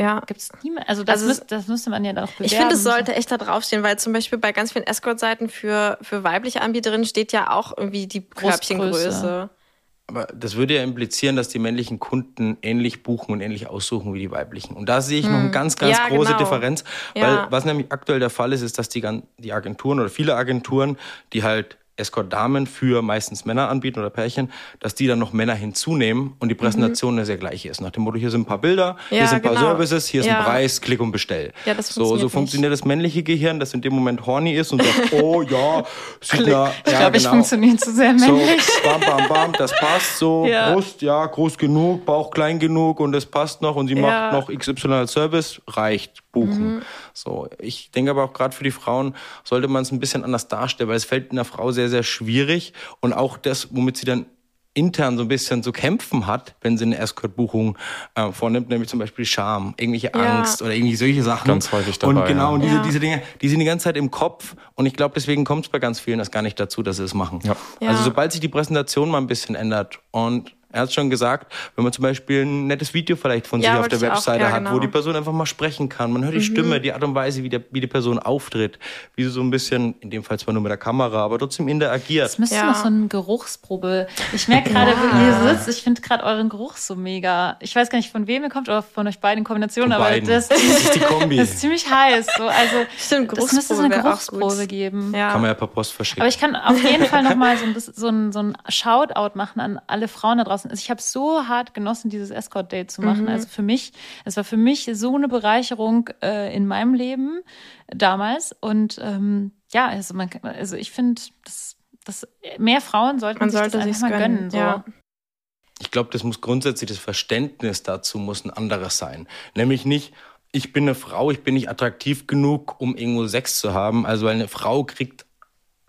Ja. Gibt es niemand? Also das, Also müsst, das müsste man ja dann auch bewerben. Ich finde, es sollte echt da draufstehen, weil zum Beispiel bei ganz vielen Escort-Seiten für, für weibliche Anbieterinnen steht ja auch irgendwie die. Körbchengröße. Aber das würde ja implizieren, dass die männlichen Kunden ähnlich buchen und ähnlich aussuchen wie die weiblichen. Und da sehe ich noch eine ganz, ganz Ja, große genau. Differenz. Weil Ja. was nämlich aktuell der Fall ist, ist, dass die, gan- die Agenturen oder viele Agenturen, die halt Escort-Damen für meistens Männer anbieten oder Pärchen, dass die dann noch Männer hinzunehmen und die Präsentation eine sehr gleiche ist. Nach dem Motto, hier sind ein paar Bilder, hier Mhm. Ja, sind ein paar genau. Services, hier ist Ja. ein Preis, klick und bestell. Ja, das so, funktioniert so nicht. funktioniert das männliche Gehirn, das in dem Moment horny ist und sagt, oh ja, sieht na, Ich ja, glaube, ich genau. funktioniere zu sehr So, männlich. bam, bam, bam, das passt so. Ja. Brust, ja, groß genug, Bauch klein genug und es passt noch und sie Ja. macht noch XY als Service, reicht, buchen. So, ich denke aber auch gerade für die Frauen sollte man es ein bisschen anders darstellen, weil es fällt einer Frau sehr, sehr schwierig und auch das, womit sie dann intern so ein bisschen zu kämpfen hat, wenn sie eine Escort-Buchung äh, vornimmt, nämlich zum Beispiel Scham, irgendwelche Ja. Angst oder irgendwie solche Sachen. Ganz häufig Und dabei, genau, ja. und diese, Ja. diese Dinge, die sind die ganze Zeit im Kopf und ich glaube, deswegen kommt es bei ganz vielen das gar nicht dazu, dass sie es machen. Ja. Ja. Also sobald sich die Präsentation mal ein bisschen ändert und er hat schon gesagt, wenn man zum Beispiel ein nettes Video vielleicht von Ja, sich auf der ich auch, Webseite ja, hat, genau. wo die Person einfach mal sprechen kann. Man hört die Stimme, die Art und Weise, wie, der, wie die Person auftritt, wie sie so ein bisschen, in dem Fall zwar nur mit der Kamera, aber trotzdem interagiert. Es müsste Ja. noch so eine Geruchsprobe. Ich merke gerade, wo ihr sitzt, ich finde gerade euren Geruch so mega. Ich weiß gar nicht, von wem ihr kommt oder von euch beiden in Kombination, Von aber beiden. das, Das ist die Kombi. das ist ziemlich heiß. So. Also, Stimmt, das müsste so eine Geruchsprobe Geruchsprobe geben. Ja. Kann man ja per Post verschicken. Aber ich kann auf jeden Fall noch mal so ein, so ein, so ein Shoutout machen an alle Frauen da draußen. Also ich habe so hart genossen, dieses Escort-Date zu machen. Also für mich, es war für mich so eine Bereicherung äh, in meinem Leben damals. Und ähm, ja, also, man, also ich finde, dass, dass mehr Frauen sollten Man sich sollte das einfach mal gönnen, gönnen. so. ja. Ich glaube, das muss grundsätzlich das Verständnis dazu muss ein anderes sein. Nämlich nicht, ich bin eine Frau, ich bin nicht attraktiv genug, um irgendwo Sex zu haben. Also weil eine Frau kriegt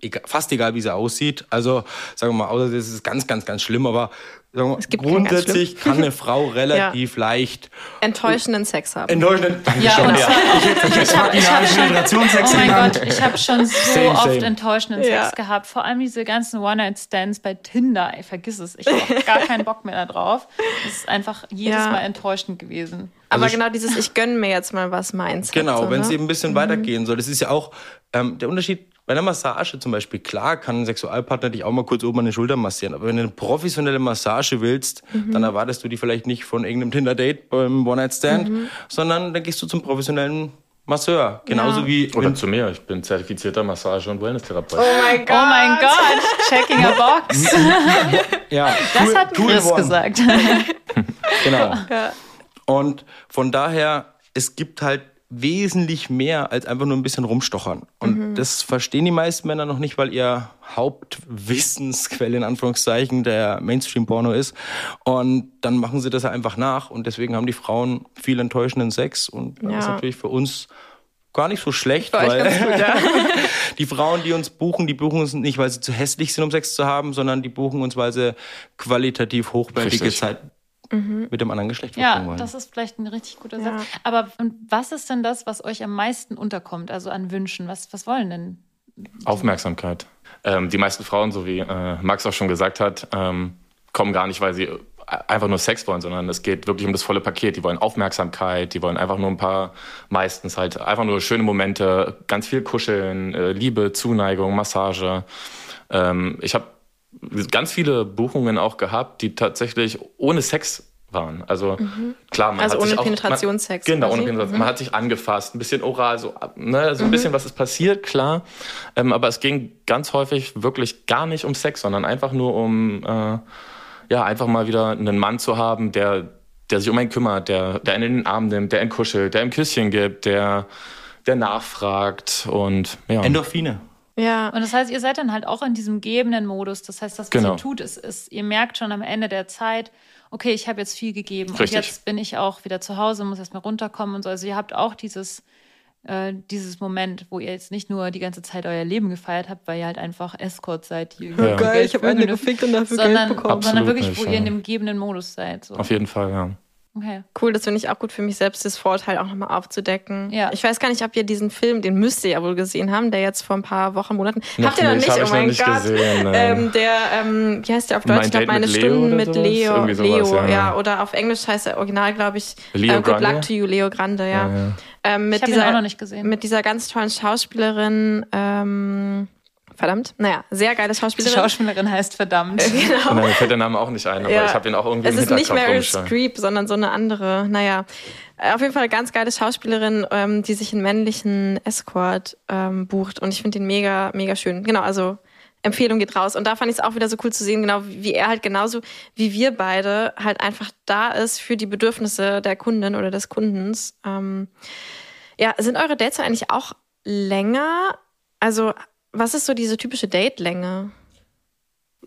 egal, fast egal, wie sie aussieht. Also sagen wir mal, außer das ist ganz, ganz, ganz schlimm, aber mal, grundsätzlich kann eine Frau relativ leicht Enttäuschenden Sex haben. enttäuschend. Danke Ja, schon, und ja. zwar, ich, ich habe ich hab schon, oh mein genannt. Gott, ich habe schon so Same, oft same. enttäuschenden Ja. Sex gehabt. Vor allem diese ganzen One-Night-Stands bei Tinder. Ey, vergiss es. Ich habe gar keinen Bock mehr darauf. Es ist einfach jedes Ja. Mal enttäuschend gewesen. Aber Also ich- genau dieses Ich gönn mir jetzt mal was meins. Genau, wenn es ne? eben ein bisschen weitergehen soll. Das ist ja auch ähm, der Unterschied bei einer Massage zum Beispiel. Klar kann ein Sexualpartner dich auch mal kurz oben an die Schulter massieren, aber wenn du eine professionelle Massage willst, dann erwartest du die vielleicht nicht von irgendeinem Tinder-Date beim One-Night-Stand, sondern dann gehst du zum professionellen Masseur. Genauso Ja. wie Oder zu mir, ich bin zertifizierter Massage- und Wellness-Therapeut. Oh mein Gott. Oh mein Gott, checking a box. ja, Das hat Chris gesagt. Genau. Ja. Und von daher, es gibt halt wesentlich mehr als einfach nur ein bisschen rumstochern. Und das verstehen die meisten Männer noch nicht, weil ihr Hauptwissensquelle in Anführungszeichen der Mainstream-Porno ist. Und dann machen sie das einfach nach. Und deswegen haben die Frauen viel enttäuschenden Sex. Und das ist Ja. natürlich für uns gar nicht so schlecht, Für euch weil gut, ja. die Frauen, die uns buchen, die buchen uns nicht, weil sie zu hässlich sind, um Sex zu haben, sondern die buchen uns, weil sie qualitativ hochwertige Richtig. Zeit mit dem anderen Geschlecht Ja, verbringen wollen. das ist vielleicht ein richtig guter Ja. Satz. Aber und was ist denn das, was euch am meisten unterkommt, also an Wünschen? Was, was wollen denn? Aufmerksamkeit. Ähm, die meisten Frauen, so wie äh, Max auch schon gesagt hat, ähm, kommen gar nicht, weil sie äh, einfach nur Sex wollen, sondern es geht wirklich um das volle Paket. Die wollen Aufmerksamkeit, die wollen einfach nur ein paar, meistens halt einfach nur schöne Momente, ganz viel Kuscheln, äh, Liebe, Zuneigung, Massage. Ähm, ich habe ganz viele Buchungen auch gehabt, die tatsächlich ohne Sex waren. Also klar, man Also hat sich ohne auch, Penetrationssex Man, genau, ohne. Penetrationssex. Man hat sich angefasst, ein bisschen oral, so, ne, Mhm. so ein bisschen, was ist passiert, klar. Ähm, aber es ging ganz häufig wirklich gar nicht um Sex, sondern einfach nur um, äh, ja, einfach mal wieder einen Mann zu haben, der, der sich um einen kümmert, der, der einen in den Arm nimmt, der einen kuschelt, der ein Küsschen gibt, der, der nachfragt und ja. Endorphine. Ja. Und das heißt, ihr seid dann halt auch in diesem gebenden Modus. Das heißt, das, was Genau. ihr tut, ist, ist, ihr merkt schon am Ende der Zeit, okay, ich habe jetzt viel gegeben Richtig. und jetzt bin ich auch wieder zu Hause, muss erstmal runterkommen und so. Also ihr habt auch dieses äh, dieses Moment, wo ihr jetzt nicht nur die ganze Zeit euer Leben gefeiert habt, weil ihr halt einfach Escort seid, die Ja. Geil, ich habe eine Vögel gefickt und dafür sondern, Geld bekommen. sondern wirklich, nicht, wo ihr ja. in dem gebenden Modus seid. So. Auf jeden Fall, ja. Okay. Cool, das finde ich auch gut für mich selbst, das Vorurteil auch nochmal aufzudecken. Ja. Ich weiß gar nicht, ob ihr diesen Film, den müsst ihr ja wohl gesehen haben, der jetzt vor ein paar Wochen, Monaten. Noch Habt ihr noch nicht, Oh mein nicht Gott. gesehen, ähm, der, ähm, wie heißt der auf Deutsch? Mein ich glaube, meine mit Leo Stunden mit? Leo. Sowas, Leo, ja, ja. Oder auf Englisch heißt er original, glaube ich, Leo äh, Good? Luck to You, Leo Grande, ja. Ja, ja. Ähm, mit Ich habe ihn dieser, auch noch nicht gesehen. Mit dieser ganz tollen Schauspielerin, ähm, verdammt, naja, sehr geile die Schauspielerin. Schauspielerin heißt verdammt. genau. Und mir fällt der Name auch nicht ein, aber Ja. ich habe ihn auch irgendwie Es im ist nicht Meryl. Streep, sondern so eine andere. Naja, Äh, auf jeden Fall eine ganz geile Schauspielerin, ähm, die sich einen männlichen Escort ähm, bucht. Und ich finde den mega, mega schön. Genau, also Empfehlung geht raus. Und da fand ich es auch wieder so cool zu sehen, genau wie er halt genauso wie wir beide halt einfach da ist für die Bedürfnisse der Kundin oder des Kundens. Ähm, ja, sind eure Dates eigentlich auch länger? Also, was ist so diese typische Date-Länge?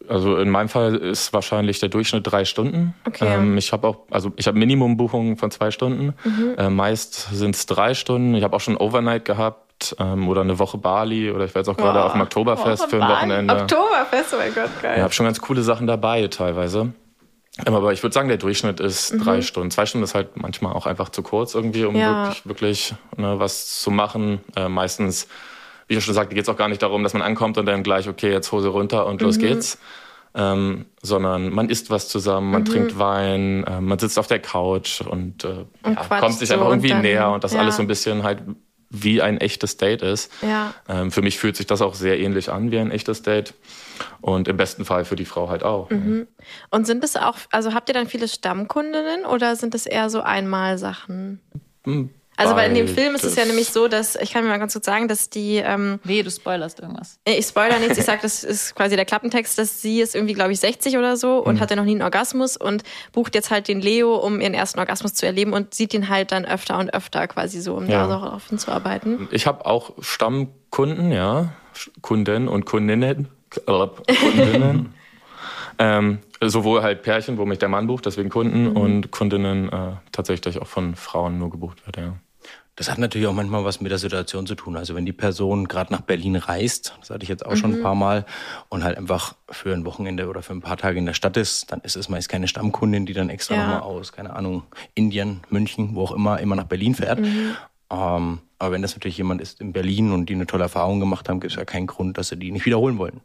Also in meinem Fall ist wahrscheinlich der Durchschnitt drei Stunden. Okay. Ähm, ich habe auch, also ich habe Minimumbuchungen von zwei Stunden. Mhm. Äh, meist sind es drei Stunden. Ich habe auch schon Overnight gehabt ähm, oder eine Woche Bali oder ich war jetzt auch gerade Boah. auf dem Oktoberfest Woche für ein Bali. Wochenende. Oktoberfest, oh mein Gott, geil. Ich habe schon ganz coole Sachen dabei teilweise. Ähm, Aber ich würde sagen, der Durchschnitt ist drei Stunden. Zwei Stunden ist halt manchmal auch einfach zu kurz irgendwie, um Mhm. Ja. wirklich, wirklich ne, was zu machen. Äh, meistens, wie ich schon sagte, geht es auch gar nicht darum, dass man ankommt und dann gleich, okay, jetzt Hose runter und Mhm. los geht's. Ähm, sondern man isst was zusammen, Mhm. man trinkt Wein, äh, man sitzt auf der Couch und, äh, Und ja, kommt sich so einfach und irgendwie dann- näher und das ja. alles so ein bisschen halt wie ein echtes Date ist. Ja. Ähm, für mich fühlt sich das auch sehr ähnlich an wie ein echtes Date. Und im besten Fall für die Frau halt auch. Mhm. Und sind es auch, also habt ihr dann viele Stammkundinnen oder sind es eher so Einmalsachen? Also weil in dem Film ist es ja nämlich so, dass, ich kann mir mal ganz kurz sagen, dass die, ähm, Weh, du spoilerst irgendwas. ich spoiler nichts, ich sag, das ist quasi der Klappentext, dass sie ist irgendwie, glaube ich, 60 oder so Mhm. und hatte noch nie einen Orgasmus und bucht jetzt halt den Leo, um ihren ersten Orgasmus zu erleben und sieht ihn halt dann öfter und öfter quasi so, um Ja. da darauf hinzuarbeiten. Ich habe auch Stammkunden, ja. Kunden und Kundinnen. Äh, Kundinnen. ähm, sowohl halt Pärchen, wo mich der Mann bucht, deswegen Kunden, Mhm. und Kundinnen äh, tatsächlich auch von Frauen nur gebucht wird, ja. Das hat natürlich auch manchmal was mit der Situation zu tun. Also wenn die Person gerade nach Berlin reist, das hatte ich jetzt auch schon ein paar Mal, und halt einfach für ein Wochenende oder für ein paar Tage in der Stadt ist, dann ist es meist keine Stammkundin, die dann extra Ja. nochmal aus, keine Ahnung, Indien, München, wo auch immer, immer nach Berlin fährt. Ähm, aber wenn das natürlich jemand ist in Berlin und die eine tolle Erfahrung gemacht haben, gibt es ja keinen Grund, dass sie die nicht wiederholen wollen.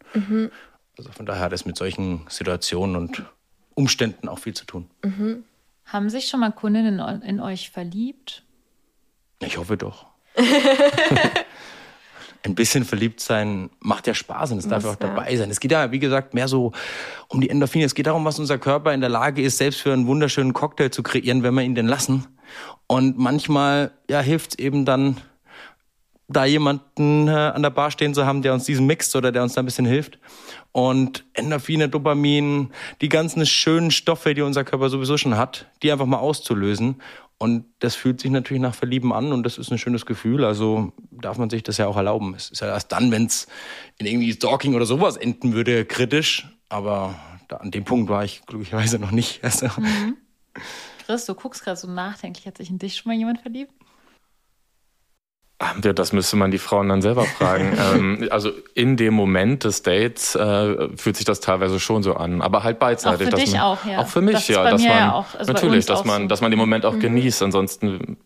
Also von daher hat es mit solchen Situationen und Umständen auch viel zu tun. Haben sich schon mal Kundinnen in, in euch verliebt? Ich hoffe doch. Ein bisschen verliebt sein macht ja Spaß und es darf ja auch dabei sein. Es geht ja, wie gesagt, mehr so um die Endorphine. Es geht darum, was unser Körper in der Lage ist, selbst für einen wunderschönen Cocktail zu kreieren, wenn wir ihn denn lassen. Und manchmal ja, hilft es eben dann, da jemanden äh, an der Bar stehen zu haben, der uns diesen mixt oder der uns da ein bisschen hilft. Und Endorphine, Dopamin, die ganzen schönen Stoffe, die unser Körper sowieso schon hat, die einfach mal auszulösen. Und das fühlt sich natürlich nach Verlieben an und das ist ein schönes Gefühl. Also darf man sich das ja auch erlauben. Es ist ja erst dann, wenn es in irgendwie Stalking oder sowas enden würde, kritisch. Aber da, an dem Punkt war ich glücklicherweise noch nicht. Also, Chris, du guckst gerade so nachdenklich. Hat sich in dich schon mal jemand verliebt? Ja, das müsste man die Frauen dann selber fragen. ähm, also in dem Moment des Dates äh, fühlt sich das teilweise schon so an, aber halt beidseitig. Auch für dich man, auch, ja. Auch für mich, Das ja. dass man, ja auch, also natürlich, dass man, so. dass man den Moment auch genießt. Ansonsten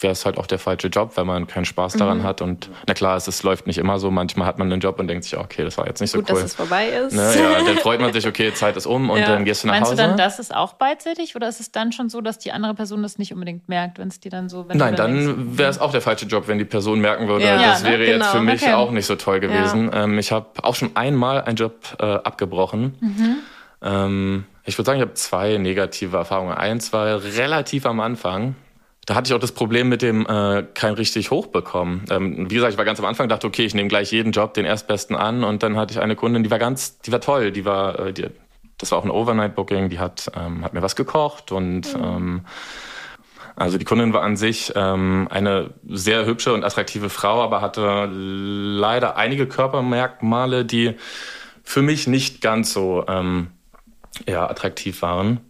wäre es halt auch der falsche Job, wenn man keinen Spaß daran hat. Und na klar, es, es läuft nicht immer so. Manchmal hat man einen Job und denkt sich, okay, das war jetzt nicht so Gut, cool. dass es vorbei ist. Ne, ja, dann freut man sich, okay, Zeit ist um und Ja. dann gehst du nach Meinst Hause. du dann, das ist auch beidseitig oder ist es dann schon so, dass die andere Person das nicht unbedingt merkt, wenn es dir dann so, wenn Nein, du denkst, dann wäre es auch der falsche Job, wenn die Person merken würde, Ja, das ne? wäre Genau. jetzt für mich Okay. auch nicht so toll gewesen. Ähm, ich habe auch schon einmal einen Job äh, abgebrochen. Mhm. Ähm, ich würde sagen, ich habe zwei negative Erfahrungen. Eins war relativ am Anfang. Da hatte ich auch das Problem mit dem äh, kein richtig hoch bekommen. Ähm, wie gesagt, ich war ganz am Anfang, dachte, okay, ich nehme gleich jeden Job, den erstbesten an. Und dann hatte ich eine Kundin, die war ganz, die war toll. Die war, äh, die, das war auch ein Overnight-Booking. Die hat, ähm, hat mir was gekocht und ähm, also die Kundin war an sich ähm, eine sehr hübsche und attraktive Frau, aber hatte leider einige Körpermerkmale, die für mich nicht ganz so ähm, ja, attraktiv waren.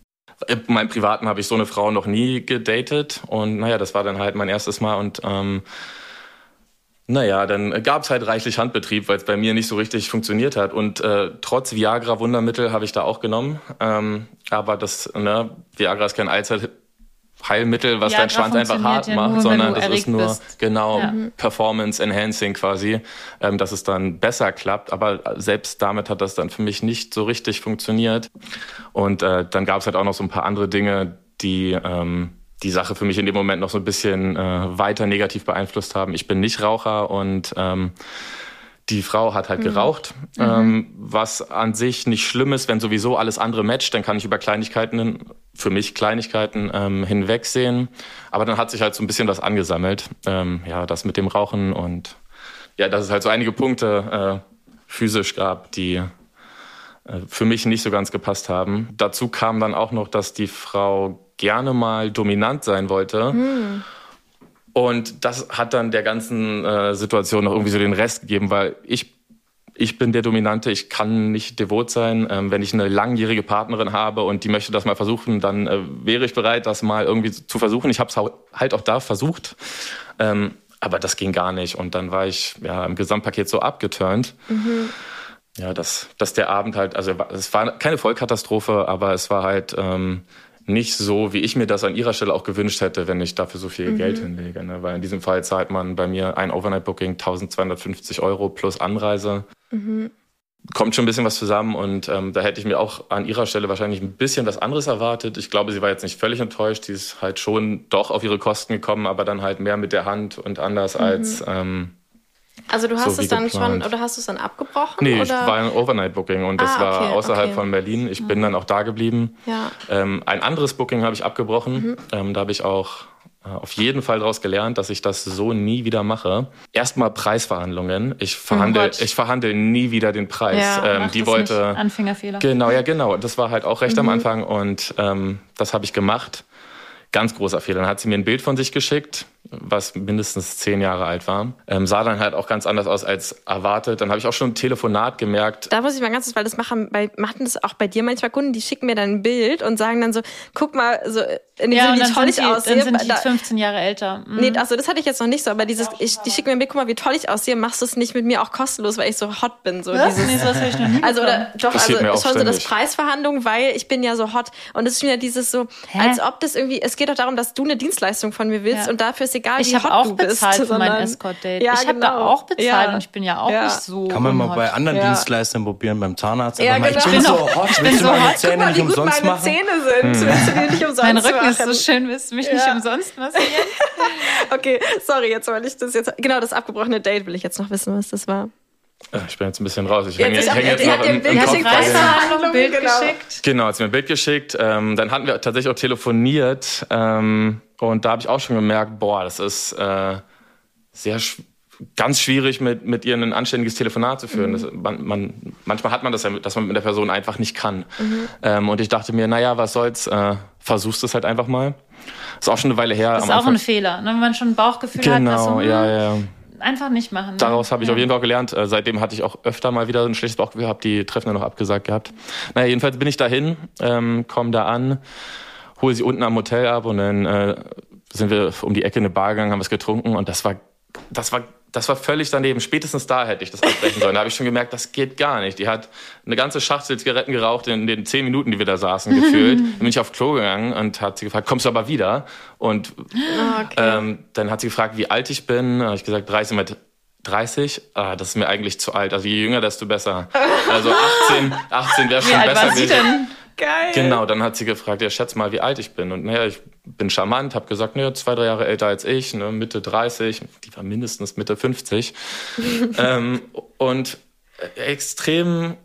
In meinem Privaten habe ich so eine Frau noch nie gedatet und naja, das war dann halt mein erstes Mal und ähm, Naja, dann gab es halt reichlich Handbetrieb, weil es bei mir nicht so richtig funktioniert hat. Und äh, trotz Viagra-Wundermittel habe ich da auch genommen. Ähm, aber das, ne, Viagra ist kein Allzeitheilmittel, was Viagra deinen Schwanz einfach hart ja macht, nur, sondern das ist nur bist. genau Ja. Performance Enhancing quasi, ähm, dass es dann besser klappt. Aber selbst damit hat das dann für mich nicht so richtig funktioniert. Und äh, dann gab es halt auch noch so ein paar andere Dinge, die ähm, die Sache für mich in dem Moment noch so ein bisschen äh, weiter negativ beeinflusst haben. Ich bin nicht Raucher und ähm, die Frau hat halt geraucht, ähm, was an sich nicht schlimm ist, wenn sowieso alles andere matcht, dann kann ich über Kleinigkeiten, für mich Kleinigkeiten ähm, hinwegsehen. Aber dann hat sich halt so ein bisschen was angesammelt. Ähm, ja, das mit dem Rauchen und ja, dass es halt so einige Punkte äh, physisch gab, die äh, für mich nicht so ganz gepasst haben. Dazu kam dann auch noch, dass die Frau gerne mal dominant sein wollte. Und das hat dann der ganzen äh, Situation noch irgendwie so den Rest gegeben, weil ich, ich bin der Dominante, ich kann nicht devot sein. Ähm, wenn ich eine langjährige Partnerin habe und die möchte das mal versuchen, dann äh, wäre ich bereit, das mal irgendwie zu versuchen. Ich habe es halt auch da versucht. Ähm, aber das ging gar nicht. Und dann war ich ja im Gesamtpaket so abgeturnt. Ja, dass, dass der Abend halt, also es war keine Vollkatastrophe, aber es war halt ähm, nicht so, wie ich mir das an ihrer Stelle auch gewünscht hätte, wenn ich dafür so viel Geld hinlege. Ne? Weil in diesem Fall zahlt man bei mir ein Overnight-Booking 1250 Euro plus Anreise. Kommt schon ein bisschen was zusammen und ähm, da hätte ich mir auch an ihrer Stelle wahrscheinlich ein bisschen was anderes erwartet. Ich glaube, sie war jetzt nicht völlig enttäuscht. Sie ist halt schon doch auf ihre Kosten gekommen, aber dann halt mehr mit der Hand und anders als. Ähm, Also du hast So es dann geplant. schon, oder hast du es dann abgebrochen? Nee, oder? ich war ein Overnight-Booking und das Ah, war okay, außerhalb okay. von Berlin. Ich bin dann auch da geblieben. Ja. Ähm, ein anderes Booking habe ich abgebrochen. Ähm, da habe ich auch äh, auf jeden Fall daraus gelernt, dass ich das so nie wieder mache. Erstmal Preisverhandlungen. Ich verhandle, Gott. ich verhandle nie wieder den Preis. Ja, ähm, die das wollte. Nicht. Anfängerfehler. Genau, ja, genau. Das war halt auch recht am Anfang und ähm, das habe ich gemacht. Ganz großer Fehler. Dann hat sie mir ein Bild von sich geschickt, was mindestens zehn Jahre alt war. Ähm, sah dann halt auch ganz anders aus als erwartet. Dann habe ich auch schon im Telefonat gemerkt, Da muss ich mal ganz kurz, weil das machen, bei, machen das auch bei dir manchmal Kunden, die schicken mir dann ein Bild und sagen dann so, guck mal, so in dem Ja, wie toll ich die, aussehe. dann sind die Da- 15 Jahre älter. Mhm. Nee, also das hatte ich jetzt noch nicht so, aber dieses, ich, die schicken mir ein Bild, guck mal, wie toll ich aussehe, machst du es nicht mit mir auch kostenlos, weil ich so hot bin. So Was? dieses, Nee, sowas ich noch nie also oder doch, Passiert also schon so das. Preisverhandlung, weil ich bin ja so hot. Und es ist wieder dieses so, Hä? als ob das irgendwie, es geht doch darum, dass du eine Dienstleistung von mir willst Ja. und dafür ist egal, Ich wie habe hot auch du bist. bezahlt für mein sondern- Escort-Date. Ja, ich habe da genau. auch bezahlt Ja. und ich bin ja auch Ja. nicht so Kann man mal bei anderen Ja. Dienstleistern probieren, beim Zahnarzt. Ja, mal, genau. Ich bin so hot, ich bin willst du so meine hot. Guck Zähne mal, nicht wie gut meine machen? Zähne sind. Willst du die nicht umsonst Mein Rücken ist so machen? schön, willst du mich nicht umsonst massieren? Okay, sorry, jetzt weil ich das jetzt. Genau, das abgebrochene Date will ich jetzt noch wissen, was das war. Äh, ich bin jetzt ein bisschen raus. Ich Jetzt hänge auch- häng jetzt noch im, im Bild Kopf. geschickt, bei den- Preisverhandlung, Bild genau. geschickt. Genau, hat sie mir ein Bild geschickt. Ähm, dann hatten wir tatsächlich auch telefoniert ähm, und da habe ich auch schon gemerkt, boah, das ist äh, sehr sch ganz schwierig, mit, mit ihr ein anständiges Telefonat zu führen. Das, man, man, manchmal hat man das ja, dass man mit der Person einfach nicht kann. Ähm, und ich dachte mir, naja, was soll's, äh, versuchst es halt einfach mal. Ist auch schon eine Weile her. Das ist am auch Anfang. ein Fehler, ne? wenn man schon ein Bauchgefühl hat. dass Genau, so, ja, hm, ja. Einfach nicht machen. Daraus habe ich ja. auf jeden Fall auch gelernt. Äh, seitdem hatte ich auch öfter mal wieder ein schlechtes Bauchgefühl, habe die Treffen dann noch abgesagt gehabt. Naja, jedenfalls bin ich dahin, ähm, komme da an, hole sie unten am Hotel ab und dann äh, sind wir um die Ecke in eine Bar gegangen, haben was getrunken und das war, das war, das war völlig daneben. Spätestens da hätte ich das abbrechen sollen. Da habe ich schon gemerkt, das geht gar nicht. Die hat eine ganze Schachtel Zigaretten geraucht in den zehn Minuten, die wir da saßen, gefühlt. Dann bin ich auf Klo gegangen und hat sie gefragt, kommst du aber wieder? Und okay. ähm, dann hat sie gefragt, wie alt ich bin. Da habe ich gesagt, 30 mit 30. Ah, das ist mir eigentlich zu alt. Also je jünger, desto besser. Also 18, 18 wäre schon besser gewesen. Geil. Genau, dann hat sie gefragt, ja, schätz mal, wie alt ich bin. Und naja, ich bin charmant, habe gesagt, naja, zwei, drei Jahre älter als ich, ne, Mitte 30. Die war mindestens Mitte 50. ähm, und extrem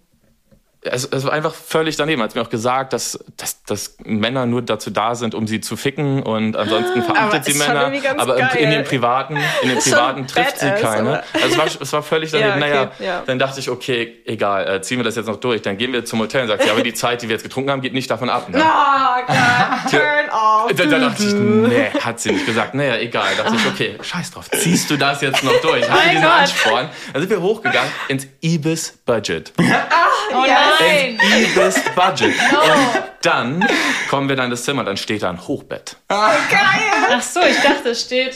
es, es war einfach völlig daneben. Hat sie mir auch gesagt, dass, dass, dass Männer nur dazu da sind, um sie zu ficken und ansonsten Aber verachtet sie Männer. Aber geil. in den privaten, in den privaten trifft sie keine. Also es war, es war völlig daneben. Ja, okay, naja, ja. dann dachte ich, okay, egal, äh, ziehen wir das jetzt noch durch. Dann gehen wir zum Hotel und sagt sie, aber die Zeit, die wir jetzt getrunken haben, geht nicht davon ab. Ne? Oh Gott, turn off. Da, da dachte ich, nee, hat sie nicht gesagt. Naja, egal. Da dachte ich, okay, scheiß drauf. Ziehst du das jetzt noch durch? Hatte diesen Gott. Ansporn. Dann sind wir hochgegangen ins Ibis Budget. Oh nein! Ins Ibis Budget. Und dann kommen wir dann in das Zimmer, dann steht da ein Hochbett. Ach so, ich dachte, es steht.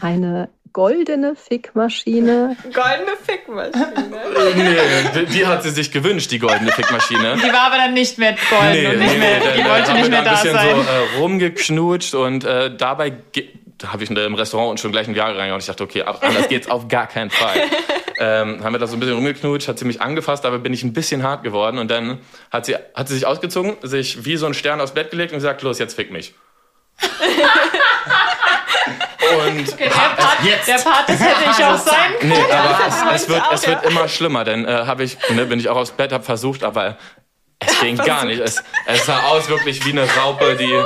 Eine goldene Fickmaschine. Goldene Fickmaschine. nee, die, die hat sie sich gewünscht, die goldene Fickmaschine. Die war aber dann nicht mehr golden und nicht mehr, dann, die äh, wollte nicht mehr da da ein bisschen sein. so äh, rumgeknutscht und äh, dabei ge- da habe ich im Restaurant schon gleich ein Jahr reingehauen und ich dachte, okay, anders geht's auf gar keinen Fall. ähm, haben wir da so ein bisschen rumgeknutscht, hat sie mich angefasst, aber bin ich ein bisschen hart geworden und dann hat sie, hat sie sich ausgezogen, sich wie so ein Stern aufs Bett gelegt und gesagt, los, jetzt fick mich. und Der Part, der Part, das hätte ich auch sein können. Nee, aber es, es, wird, es wird immer schlimmer, denn äh, habe ich, ne, bin ich auch aufs Bett, habe versucht, aber es ging gar nicht. Es, es sah aus wirklich wie eine Raupe, die,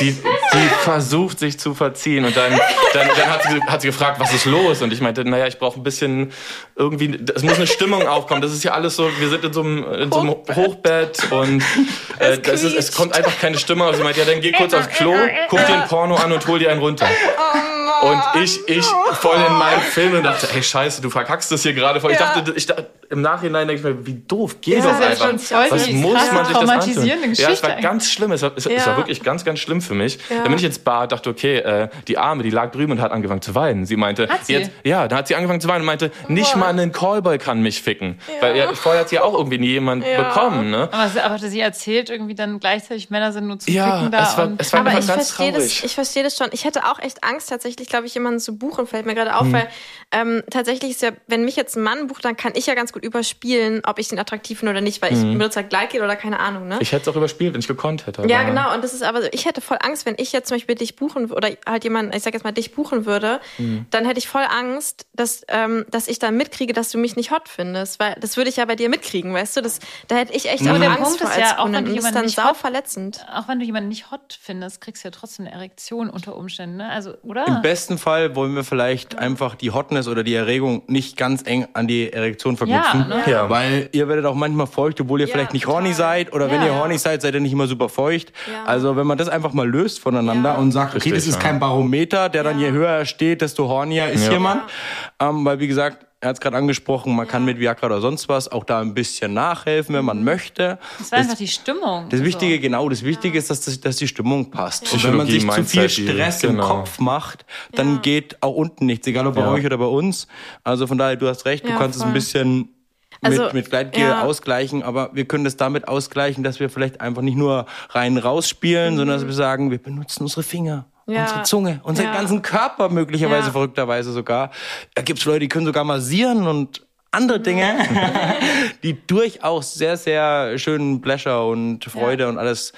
die, die versucht, sich zu verziehen. Und dann, dann, dann hat, sie, hat sie gefragt, was ist los? Und ich meinte, naja, ich brauche ein bisschen irgendwie, es muss eine Stimmung aufkommen. Das ist ja alles so, wir sind in so einem, in so einem Hochbett und äh, das ist, es kommt einfach keine Stimme aus. Sie meinte, ja, dann geh kurz aufs Klo, guck dir ein Porno an und hol dir einen runter. Und ich, ich voll in meinem Film und dachte, ey Scheiße, du verkackst das hier gerade voll. Ich Ja. dachte, ich dachte, im Nachhinein denke ich mir, wie doof, geht Ja, doch einfach. schon voll Was muss man sich das antun? Ja, es war ganz schlimm. Es war, es, es Ja. war wirklich ganz, ganz schlimm für mich. Ja. Dann bin ich ins Bad, dachte, okay, äh, die Arme, die lag drüben und hat angefangen zu weinen. Sie meinte, Hat sie? jetzt, ja, dann hat sie angefangen zu weinen und meinte, nicht mal ein Callboy kann mich ficken. Weil ja, vorher hat sie ja auch irgendwie nie jemand Ja. bekommen, ne? Aber, sie- aber sie erzählt irgendwie dann gleichzeitig, Männer sind nur zu Ja, ficken da. es war, und es war Aber ich ganz verstehe das, ich verstehe das schon. Ich hätte auch echt Angst, tatsächlich, glaube ich, jemanden zu buchen, fällt mir gerade auf, Hm. weil ähm, tatsächlich ist ja, wenn mich jetzt ein Mann bucht, dann kann ich ja ganz gut überspielen, ob ich den attraktiv finde oder nicht, weil ich benutze halt Gleitgel oder keine Ahnung, ne? Hm. Ich hätte es auch überspielt, wenn ich gekonnt hätte. ja, genau. Und das ist aber so, ich hätte voll Angst, wenn ich jetzt zum Beispiel dich buchen oder halt jemanden, ich sag jetzt mal, dich buchen würde, Hm. dann hätte ich voll Angst, dass, ähm, dass ich dann mitkriege, dass du mich nicht hot findest. Weil das würde ich ja bei dir mitkriegen, weißt du? Das, da hätte ich echt Aber auch der Angst Punkt vor ist als ja, auch wenn du jemanden dann nicht sau hot- verletzend. auch wenn du jemanden nicht hot findest, kriegst du ja trotzdem eine Erektion unter Umständen, ne? Also, oder? Im besten Fall wollen wir vielleicht einfach die Hotness oder die Erregung nicht ganz eng an die Erektion verknüpfen. Ja, ne? Ja. Weil ihr werdet auch manchmal feucht, obwohl ihr Ja, vielleicht nicht total. horny seid. Oder wenn ihr horny seid, seid ihr nicht immer super feucht. Ja. Also wenn man das einfach mal löst voneinander Ja. und sagt, okay, das ist ja. kein Barometer, der dann je höher er steht, desto hornier ist Ja. jemand. Ähm, weil wie gesagt, er hat es gerade angesprochen, man kann mit Viagra oder sonst was auch da ein bisschen nachhelfen, wenn man möchte. das war einfach die Stimmung. Das So. Wichtige, genau, das Wichtige ist, dass, das, dass die Stimmung passt. Und wenn man sich zu viel die- Stress im genau. Kopf macht, dann Ja. geht auch unten nichts, egal ob bei Ja. euch oder bei uns. Also von daher, du hast recht, du Ja, kannst es voll. ein bisschen Also, mit, mit Gleitgel ja. ausgleichen, aber wir können das damit ausgleichen, dass wir vielleicht einfach nicht nur rein rausspielen, sondern dass wir sagen, wir benutzen unsere Finger. Mhm. Ja. Unsere Zunge, unseren Ja. ganzen Körper möglicherweise Ja. verrückterweise sogar. Da gibt's Leute, die können sogar massieren und andere Dinge, die durchaus sehr, sehr schönen Pleasure und Freude und alles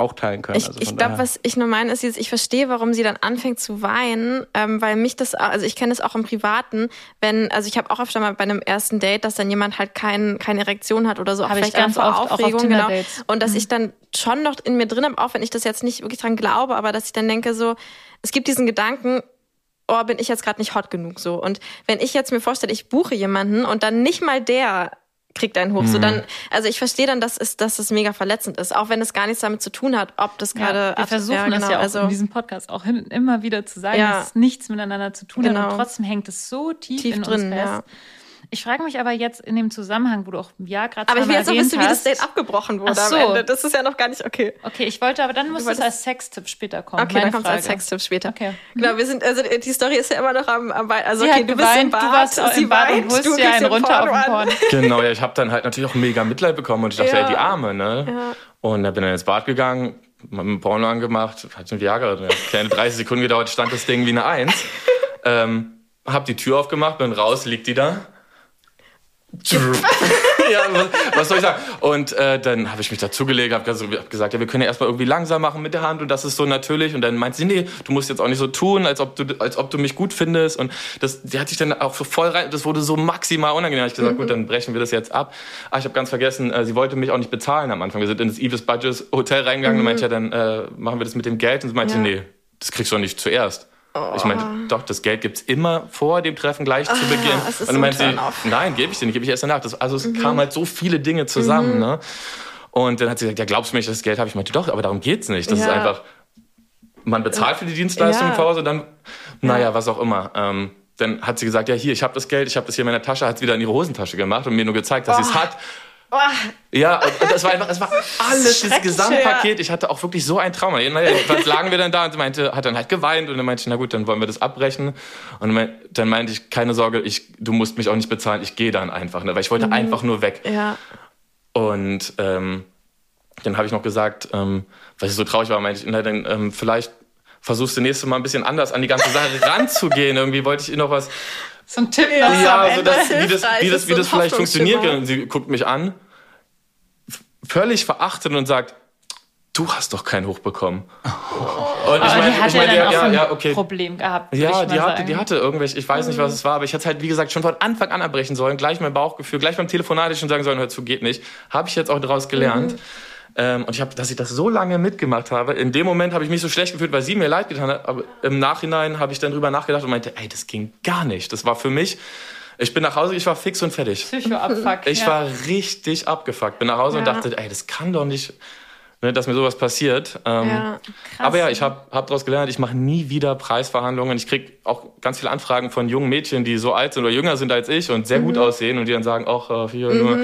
auch teilen können. Ich, also ich glaube, was ich nur meine, ist, dieses, ich verstehe, warum sie dann anfängt zu weinen, ähm, weil mich das, also ich kenne das auch im Privaten, wenn, also ich habe auch öfter mal bei einem ersten Date, dass dann jemand halt kein, keine Erektion hat oder so, ich vielleicht ganz einfach oft, auch auf Aufregung, genau. Und dass ich dann schon noch in mir drin habe, auch wenn ich das jetzt nicht wirklich dran glaube, aber dass ich dann denke so, es gibt diesen Gedanken, oh, bin ich jetzt gerade nicht hot genug so. Und wenn ich jetzt mir vorstelle, ich buche jemanden und dann nicht mal der kriegt einen hoch, so Mhm. dann, also ich verstehe dann, dass es, dass es mega verletzend ist, auch wenn es gar nichts damit zu tun hat, ob das gerade. Ja, wir versuchen ja, genau, das ja auch also, in diesem Podcast auch hin, immer wieder zu sagen, Ja. dass es nichts miteinander zu tun hat Genau. und trotzdem hängt es so tief, Tief in drin, uns fest. ja. Ich frage mich aber jetzt in dem Zusammenhang, wo du auch ja gerade Aber ich will jetzt noch wissen, wie das Date abgebrochen wurde Ach so. am Ende. Das ist ja noch gar nicht okay. Okay, ich wollte, aber dann muss es als Sextipp später kommen. Okay, dann kommt es als. Sextipp später. Okay. Genau, wir sind, also die Story ist ja immer noch am, am. Also Sie okay, du bist im geweint, Bad, du warst sie im Bad weint, und holst dir gibst einen runter auf Porno den an. Porn. Genau, ja, ich habe dann halt natürlich auch mega Mitleid bekommen und ich dachte, Ja. ey, die Arme, ne? Ja. Und da bin dann ins Bad gegangen, hab ein Porno angemacht, hat ein Viagra drin. Keine 30 Sekunden gedauert, stand das Ding wie eine Eins. ähm, hab die Tür aufgemacht, bin raus, liegt die da. ja, was, soll ich sagen? Und äh, dann habe ich mich dazugelegt, habe hab gesagt, ja, wir können ja erstmal irgendwie langsam machen mit der Hand und das ist so natürlich. Und dann meint sie, nee, du musst jetzt auch nicht so tun, als ob du, als ob du mich gut findest. Und das, die hat sich dann auch so voll rein, das wurde so maximal unangenehm. Ich gesagt, gut, dann brechen wir das jetzt ab. Ah, ich habe ganz vergessen, äh, sie wollte mich auch nicht bezahlen am Anfang. Wir sind in das Evis Budgets Hotel reingegangen und meinte, ja, dann äh, machen wir das mit dem Geld. Und sie meinte, Ja. nee, das kriegst du doch nicht zuerst. Ich meinte, doch, das Geld gibt's immer vor dem Treffen gleich zu Beginn. es ist und so dann meinte sie, nein, gebe ich dir nicht, gebe ich erst danach. Das, also es kamen halt so viele Dinge zusammen. Ne? Und dann hat sie gesagt, ja, glaubst du mir, nicht, das Geld habe ich meinte, doch, aber darum geht's nicht. Das ist Ja. einfach, man bezahlt für die Dienstleistung Ja. und dann, naja, was auch immer. Ähm, dann hat sie gesagt, ja, hier, ich habe das Geld, ich habe das hier in meiner Tasche, hat es wieder in ihre Hosentasche gemacht und mir nur gezeigt, dass sie es hat. Oh, Ja, das war einfach, es war alles, dieses Gesamtpaket. Ich hatte auch wirklich so ein Trauma. Was lagen wir dann da und sie meinte, hat dann halt geweint und dann meinte ich, na gut, dann wollen wir das abbrechen. Und dann meint- dann meinte ich, keine Sorge, ich, du musst mich auch nicht bezahlen, ich gehe dann einfach, ne? weil ich wollte einfach nur weg. ja. Und ähm, dann habe ich noch gesagt, ähm, weil ich so traurig war, meinte ich, na dann ähm, vielleicht versuchst du nächstes Mal ein bisschen anders an die ganze Sache ranzugehen. Irgendwie wollte ich ihr noch was So ein Tipp. ja, so Ende. dass, wie das, wie das, wie das vielleicht funktioniert. Und sie guckt mich an, völlig verachtet und sagt, du hast doch keinen hochbekommen. Und ich Aber die meine, hat ich ja meine, auch ja, ein ja, okay. Problem gehabt. Ja, die hatte, sagen. die hatte irgendwelche, ich weiß nicht, was es war, aber ich hatte halt, wie gesagt, schon von Anfang an abbrechen sollen, gleich mein Bauchgefühl, gleich beim Telefonat hätte ich schon sagen sollen, hör zu, geht nicht. Habe ich jetzt auch daraus gelernt. Ähm, und ich habe, dass ich das so lange mitgemacht habe. In dem Moment habe ich mich so schlecht gefühlt, weil sie mir leid getan hat. Aber im Nachhinein habe ich dann drüber nachgedacht und meinte, ey, das ging gar nicht. Das war für mich. Ich bin nach Hause, ich war fix und fertig. Psycho-Abfuck. Ich ja. war richtig abgefuckt. Bin nach Hause und Ja. dachte, ey, das kann doch nicht, ne, dass mir sowas passiert. Ähm, Ja, aber ja, ich habe hab daraus gelernt, ich mache nie wieder Preisverhandlungen. Ich krieg auch ganz viele Anfragen von jungen Mädchen, die so alt sind oder jünger sind als ich und sehr gut aussehen und die dann sagen, auch äh, hier nur,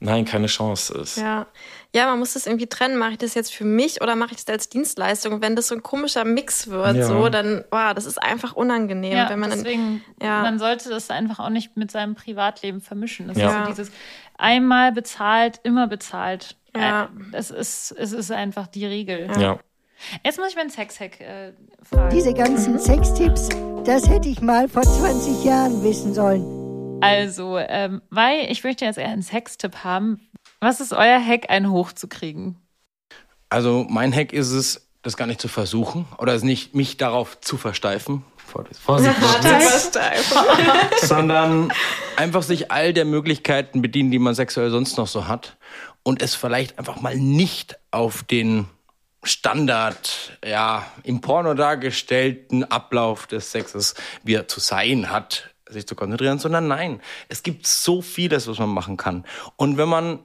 nein, keine Chance ist. Ja. Ja, man muss das irgendwie trennen. Mache ich das jetzt für mich oder mache ich das als Dienstleistung? Und wenn das so ein komischer Mix wird, Ja. so, dann, wow, das ist einfach unangenehm. Ja, wenn man dann, deswegen, Ja. man sollte das einfach auch nicht mit seinem Privatleben vermischen. Das Ja. ist so dieses einmal bezahlt, immer bezahlt. Ja. Äh, Es ist, es ist einfach die Regel. Ja. Jetzt muss ich meinen Sexhack äh, fragen. Diese ganzen Sextipps, das hätte ich mal vor 20 Jahren wissen sollen. Also, ähm, weil ich möchte jetzt eher einen Sextipp haben. Was ist euer Hack, einen hochzukriegen? Also mein Hack ist es, das gar nicht zu versuchen oder es nicht mich darauf zu versteifen. Vorsicht, sondern einfach sich all der Möglichkeiten bedienen, die man sexuell sonst noch so hat und es vielleicht einfach mal nicht auf den Standard, ja, im Porno dargestellten Ablauf des Sexes, wie er zu sein hat, sich zu konzentrieren, sondern nein, es gibt so vieles, was man machen kann. Und wenn man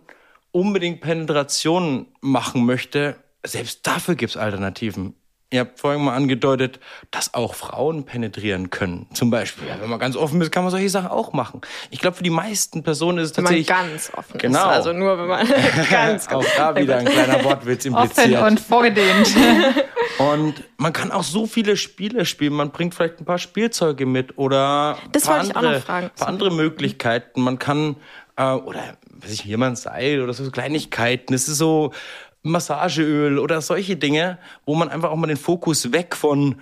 unbedingt Penetration machen möchte, selbst dafür gibt's Alternativen. Ihr habt vorhin mal angedeutet, dass auch Frauen penetrieren können. Zum Beispiel, ja, wenn man ganz offen ist, kann man solche Sachen auch machen. Ich glaube, für die meisten Personen ist es wenn man tatsächlich ganz offen Genau. ist. Also nur, wenn man ganz, auch ganz da wieder ein kleiner Wortwitz Offen impliziert. und vorgedehnt. Und man kann auch so viele Spiele spielen. Man bringt vielleicht ein paar Spielzeuge mit oder Das wollte ich auch andere, noch fragen. paar andere Möglichkeiten. Man kann, äh, oder weiß ich, jemand Seil oder so Kleinigkeiten. Es ist so Massageöl oder solche Dinge, wo man einfach auch mal den Fokus weg von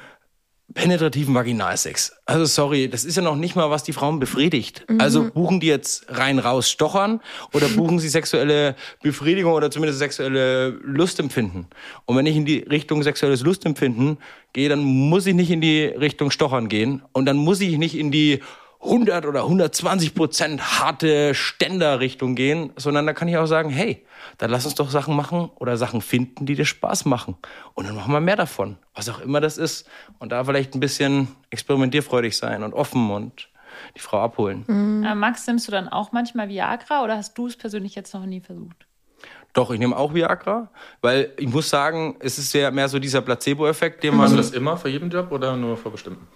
penetrativen Vaginalsex. Also sorry, das ist ja noch nicht mal, was die Frauen befriedigt. Also buchen die jetzt rein raus stochern oder buchen sie sexuelle Befriedigung oder zumindest sexuelle Lustempfinden. Und wenn ich in die Richtung sexuelles Lustempfinden gehe, dann muss ich nicht in die Richtung stochern gehen und dann muss ich nicht in die 100 oder 120 Prozent harte Ständerrichtung gehen, sondern da kann ich auch sagen, hey, dann lass uns doch Sachen machen oder Sachen finden, die dir Spaß machen. Und dann machen wir mehr davon, was auch immer das ist. Und da vielleicht ein bisschen experimentierfreudig sein und offen und die Frau abholen. Äh, Max, nimmst du dann auch manchmal Viagra oder hast du es persönlich jetzt noch nie versucht? Doch, ich nehme auch Viagra, weil ich muss sagen, es ist ja mehr so dieser Placebo-Effekt, den Machst du man das immer für jeden Job oder nur für bestimmten?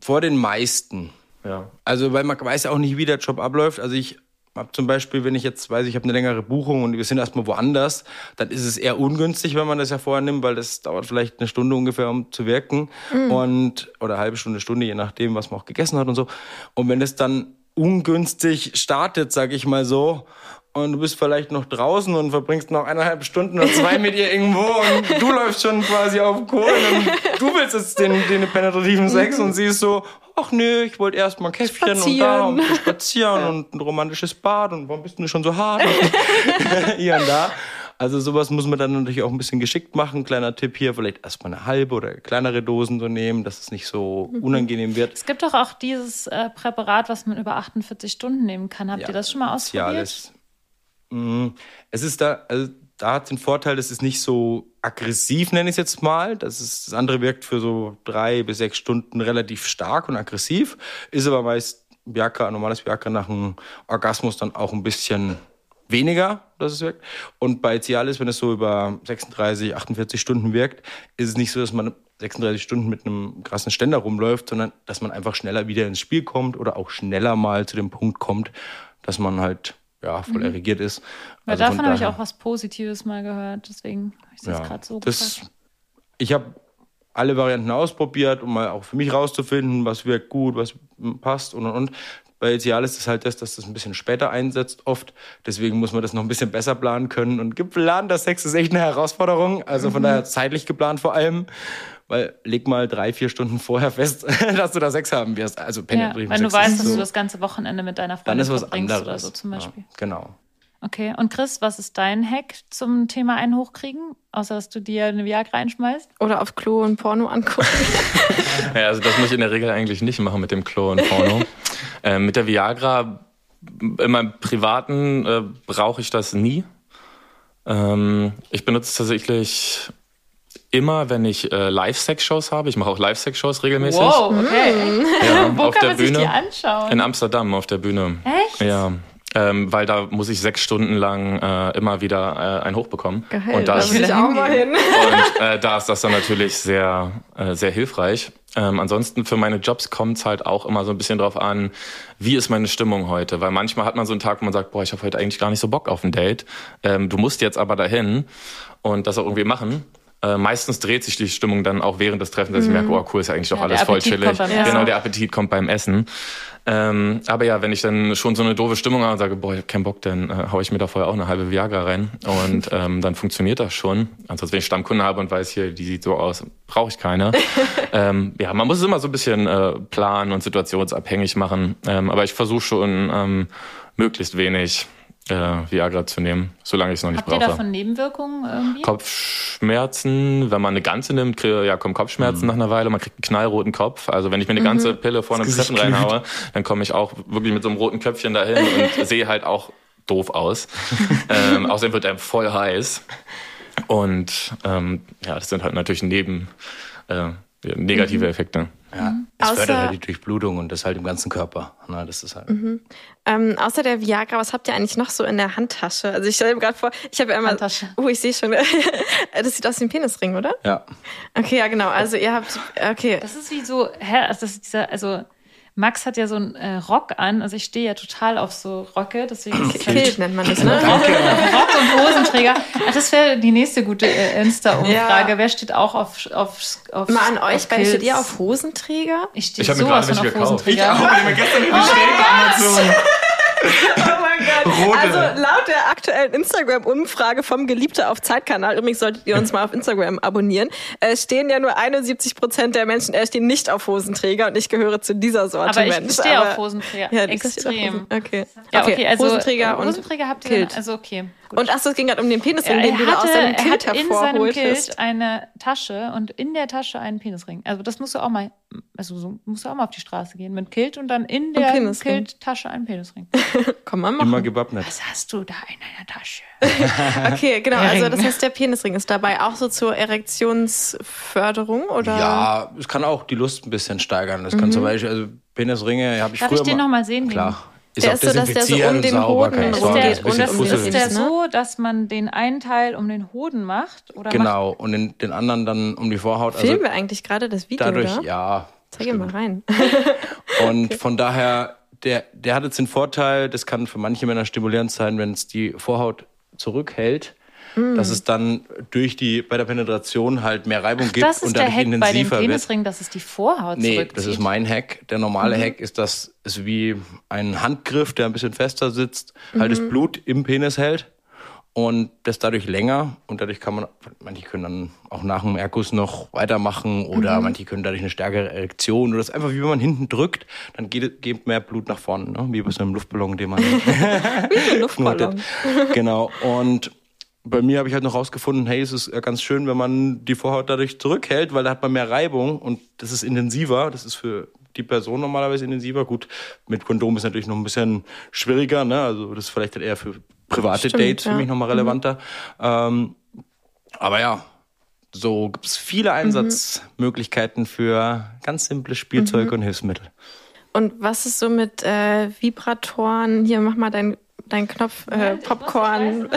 Vor den meisten Ja. Also, weil man weiß ja auch nicht, wie der Job abläuft. Also ich habe zum Beispiel, wenn ich jetzt weiß, ich habe eine längere Buchung und wir sind erstmal woanders, dann ist es eher ungünstig, wenn man das ja vorher nimmt, weil das dauert vielleicht eine Stunde ungefähr, um zu wirken. Und, oder eine halbe Stunde, Stunde, je nachdem, was man auch gegessen hat und so. Und wenn es dann ungünstig startet, sag ich mal so, und du bist vielleicht noch draußen und verbringst noch eineinhalb Stunden oder zwei mit ihr irgendwo und du läufst schon quasi auf Kohlen und du willst jetzt den, den penetrativen Sex und sie ist so, ach nö, ich wollte erst mal ein Käffchen und da und so spazieren und ein romantisches Bad und warum bist du schon so hart? hier und da. Also sowas muss man dann natürlich auch ein bisschen geschickt machen. Kleiner Tipp hier, vielleicht erstmal eine halbe oder kleinere Dosen so nehmen, dass es nicht so unangenehm wird. Es gibt doch auch dieses äh, Präparat, was man über 48 Stunden nehmen kann. Habt ihr das schon mal ausprobiert? Cialis. Mhm. Es ist da, also da hat den Vorteil, das ist nicht so aggressiv, nenne ich es jetzt mal. Das, ist, das andere wirkt für so drei bis sechs Stunden relativ stark und aggressiv, ist aber meist Viagra, normales Viagra nach einem Orgasmus dann auch ein bisschen weniger, dass es wirkt. Und bei Cialis, wenn es so über 36, 48 Stunden wirkt, ist es nicht so, dass man 36 Stunden mit einem krassen Ständer rumläuft, sondern dass man einfach schneller wieder ins Spiel kommt oder auch schneller mal zu dem Punkt kommt, dass man halt ja, voll erregiert ist. Ja, Also davon von habe ich auch was Positives mal gehört, deswegen habe ich das Ja, gerade so das, ich habe alle Varianten ausprobiert, um mal auch für mich rauszufinden, was wirkt gut, was passt und und und. Bei Cialis ist halt das, dass das ein bisschen später einsetzt oft. Deswegen muss man das noch ein bisschen besser planen können. Und geplanter Sex ist echt eine Herausforderung. Also Mhm. von daher zeitlich geplant vor allem. Weil leg mal drei, vier Stunden vorher fest, dass du da Sex haben wirst. Also Ja, penetrativen wenn du weißt, dass so, du das ganze Wochenende mit deiner dann Freundin ist was verbringst anderes. oder so zum Beispiel. Ja, genau. Okay, und Chris, was ist dein Hack zum Thema einen hochkriegen? Außer, dass du dir eine Viagra reinschmeißt? Oder auf Klo und Porno angucken. Ja, also das muss ich in der Regel eigentlich nicht machen mit dem Klo und Porno. ähm, mit der Viagra, in meinem Privaten äh, brauche ich das nie. Ähm, ich benutze tatsächlich immer, wenn ich äh, Live-Sex-Shows habe. Ich mache auch Live-Sex-Shows regelmäßig. okay. Ja, Wo auf kann der man sich die Bühne. anschauen? In Amsterdam auf der Bühne. Echt? Ja. Ähm, weil da muss ich sechs Stunden lang äh, immer wieder äh, ein Hoch bekommen. Geil, und da da ist, will ich auch mal hin. und äh, da ist das dann natürlich sehr, äh, sehr hilfreich. Ähm, ansonsten für meine Jobs kommt es halt auch immer so ein bisschen drauf an, wie ist meine Stimmung heute. Weil manchmal hat man so einen Tag, wo man sagt, boah, ich habe heute eigentlich gar nicht so Bock auf ein Date. Ähm, du musst jetzt aber dahin und das auch irgendwie machen. Äh, meistens dreht sich die Stimmung dann auch während des Treffens, dass ich merke, oh cool, ist eigentlich doch Ja, alles voll chillig. Genau, der Appetit kommt beim Essen. Ähm, aber ja, wenn ich dann schon so eine doofe Stimmung habe und sage, boah, ich hab keinen Bock, dann äh, hau ich mir da vorher auch eine halbe Viagra rein. Und ähm, dann funktioniert das schon. Ansonsten, wenn ich Stammkunde habe und weiß, hier, die sieht so aus, brauche ich keine. ähm, ja, man muss es immer so ein bisschen äh, planen und situationsabhängig machen. Ähm, aber ich versuche schon, ähm, möglichst wenig äh, Viagra zu nehmen, solange ich es noch nicht Habt ihr brauche. davon Nebenwirkungen irgendwie? Kopfschmerzen, wenn man eine ganze nimmt, krieg, ja, kommen Kopfschmerzen nach einer Weile, man kriegt einen knallroten Kopf. Also wenn ich mir eine ganze Pille vor einem Gesicht Treffen reinhaue, dann komme ich auch wirklich mit so einem roten Köpfchen dahin und sehe halt auch doof aus. ähm, außerdem wird einem voll heiß. Und ähm, ja, das sind halt natürlich neben äh, negative Effekte. Ja. Es Außer- fördert halt die Durchblutung und das halt im ganzen Körper. Na, das ist halt. Ähm, außer der Viagra, was habt ihr eigentlich noch so in der Handtasche? Also ich stelle mir gerade vor, ich habe ja immer, Handtasche. oh, ich sehe schon, das sieht aus wie ein Penisring, oder? Ja. Okay, ja genau. Also ihr habt, okay, Das ist wie so, hä, also das ist dieser, also Max hat ja so einen äh, Rock an, also ich stehe ja total auf so Röcke, deswegen ist es halt Kilt nennt man das, ne? Rock, Rock und Hosenträger. Ach, das wäre die nächste gute äh, Insta-Umfrage. Ja. Wer steht auch auf, auf, auf Mal an euch, auf beide steht ihr auf Hosenträger? Ich stehe Ich habe mir sowas gerade von auf gekauft. Ich Hosenträger. auch, die mir gestern in die Amazon. Oh mein Rote. Also laut der aktuellen Instagram-Umfrage vom Geliebte auf Zeitkanal, übrigens solltet ihr uns mal auf Instagram abonnieren, äh, stehen ja nur 71 Prozent der Menschen, äh, stehen nicht auf Hosenträger und ich gehöre zu dieser Sorte Aber ich Mensch. stehe Aber- auf Hosenträger. Ja, du Extrem. Hosen- Okay. Ja, okay, okay, also Hosenträger und Hosenträger habt ihr Kilt. dann, also okay. Gut. Und ach so, es ging gerade um den Penisring, er, den du da aus hatte, deinem er Kilt hat in seinem hervorholtest. Kilt eine Tasche und in der Tasche einen Penisring. Also das musst du auch mal, also so musst du auch mal auf die Straße gehen mit Kilt und dann in der Penisring. Kilt-Tasche einen Penisring. Komm mal Immer machen. gewappnet. Was hast du da in deiner Tasche? Okay, genau. Also Ring. das heißt, der Penisring ist dabei auch so zur Erektionsförderung, oder? Ja, es kann auch die Lust ein bisschen steigern. Das kann zum Beispiel, also Penisringe habe ich Darf früher ich den mal- noch mal sehen? Klar. Der ist so, dass der so um den Hoden Ist ist bisschen und fusselig, ist der so, dass man den einen Teil um den Hoden macht? Oder Genau, und den, den anderen dann um die Vorhaut. Filmen Also wir eigentlich gerade das Video, dadurch, da? ja. Zeig ihn mal rein. Und von daher, der, der hat jetzt den Vorteil, das kann für manche Männer stimulierend sein, wenn es die Vorhaut zurückhält, Mm. dass es dann durch die, bei der Penetration halt mehr Reibung Macht, gibt und dadurch Hack bei dem intensiver wird. Penisring, dass es die Vorhaut Nee, zurückzieht. das ist mein Hack. Der normale Mhm. Hack ist, dass es wie ein Handgriff, der ein bisschen fester sitzt, halt Mhm. das Blut im Penis hält und das dadurch länger und dadurch kann man, manche können dann auch nach dem Erguss noch weitermachen oder Mhm. manche können dadurch eine stärkere Erektion oder das ist einfach wie wenn man hinten drückt, dann geht, geht mehr Blut nach vorne, ne? wie bei so einem Luftballon, den man Luftballon. genau. Und bei mir habe ich halt noch rausgefunden, hey, es ist ja ganz schön, wenn man die Vorhaut dadurch zurückhält, weil da hat man mehr Reibung und das ist intensiver. Das ist für die Person normalerweise intensiver. Gut, mit Kondom ist natürlich noch ein bisschen schwieriger, ne? Also das ist vielleicht dann eher für private Stimmt, Dates für ja. mich nochmal relevanter. Ähm, aber ja, so gibt es viele Einsatzmöglichkeiten für ganz simple Spielzeuge und Hilfsmittel. Und was ist so mit äh, Vibratoren? Hier, mach mal deinen dein Knopf äh, Popcorn.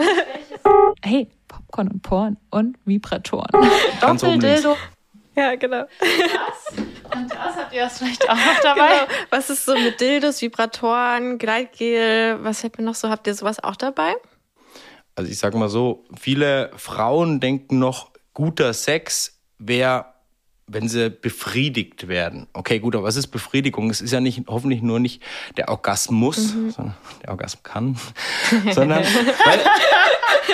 Hey, Popcorn und Porn und Vibratoren. Ganz oben links. Doppeldildo. ja, genau. Und das habt ihr das vielleicht auch noch dabei? Genau. Was ist so mit Dildos, Vibratoren, Gleitgel? Was fällt mir noch so? Habt ihr sowas auch dabei? Also ich sag mal so, viele Frauen denken noch, guter Sex wäre, wenn sie befriedigt werden. Okay, gut, aber was ist Befriedigung? Es ist ja nicht, hoffentlich nur nicht der Orgasmus, sondern der Orgasmus kann, sondern weil,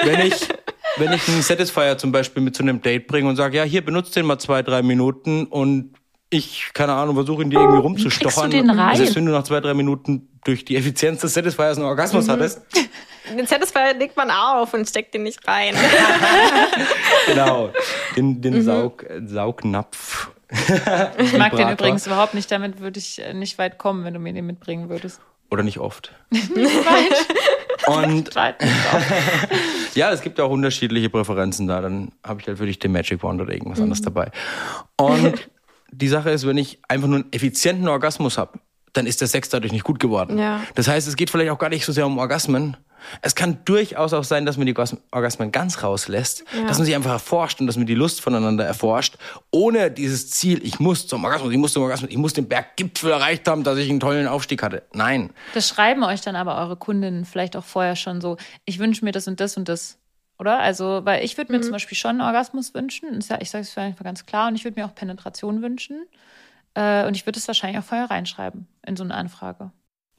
wenn ich, wenn ich einen Satisfier zum Beispiel mit zu einem Date bringe und sage, ja, hier benutzt den mal zwei, drei Minuten und ich, keine Ahnung, versuche ihn dir irgendwie rumzustochern. den rein? Selbst wenn du nach zwei, drei Minuten durch die Effizienz des Satisfiers einen Orgasmus hattest, Den Satisfier legt man auf und steckt den nicht rein. Genau, den, den Saug, Saugnapf. Ich mag den übrigens überhaupt nicht. Damit würde ich äh, nicht weit kommen, wenn du mir den mitbringen würdest. Oder nicht oft. Und Zweitens auch. ja, es gibt auch unterschiedliche Präferenzen da. Dann habe ich halt für dich den Magic Wand oder irgendwas anderes dabei. Und die Sache ist, wenn ich einfach nur einen effizienten Orgasmus habe, dann ist der Sex dadurch nicht gut geworden. Ja. Das heißt, es geht vielleicht auch gar nicht so sehr um Orgasmen. Es kann durchaus auch sein, dass man die Orgas- Orgasmen ganz rauslässt, dass man sich einfach erforscht und dass man die Lust voneinander erforscht, ohne dieses Ziel, ich muss zum Orgasmus, ich muss zum Orgasmus, ich muss den Berggipfel erreicht haben, dass ich einen tollen Aufstieg hatte. Nein. Das schreiben euch dann aber eure Kundinnen vielleicht auch vorher schon so, ich wünsche mir das und das und das. Oder? Also, weil ich würde mir zum Beispiel schon einen Orgasmus wünschen. Ist ja- Ich sage es einfach ganz klar. Und ich würde mir auch Penetration wünschen. Äh, Und ich würde es wahrscheinlich auch vorher reinschreiben in so eine Anfrage.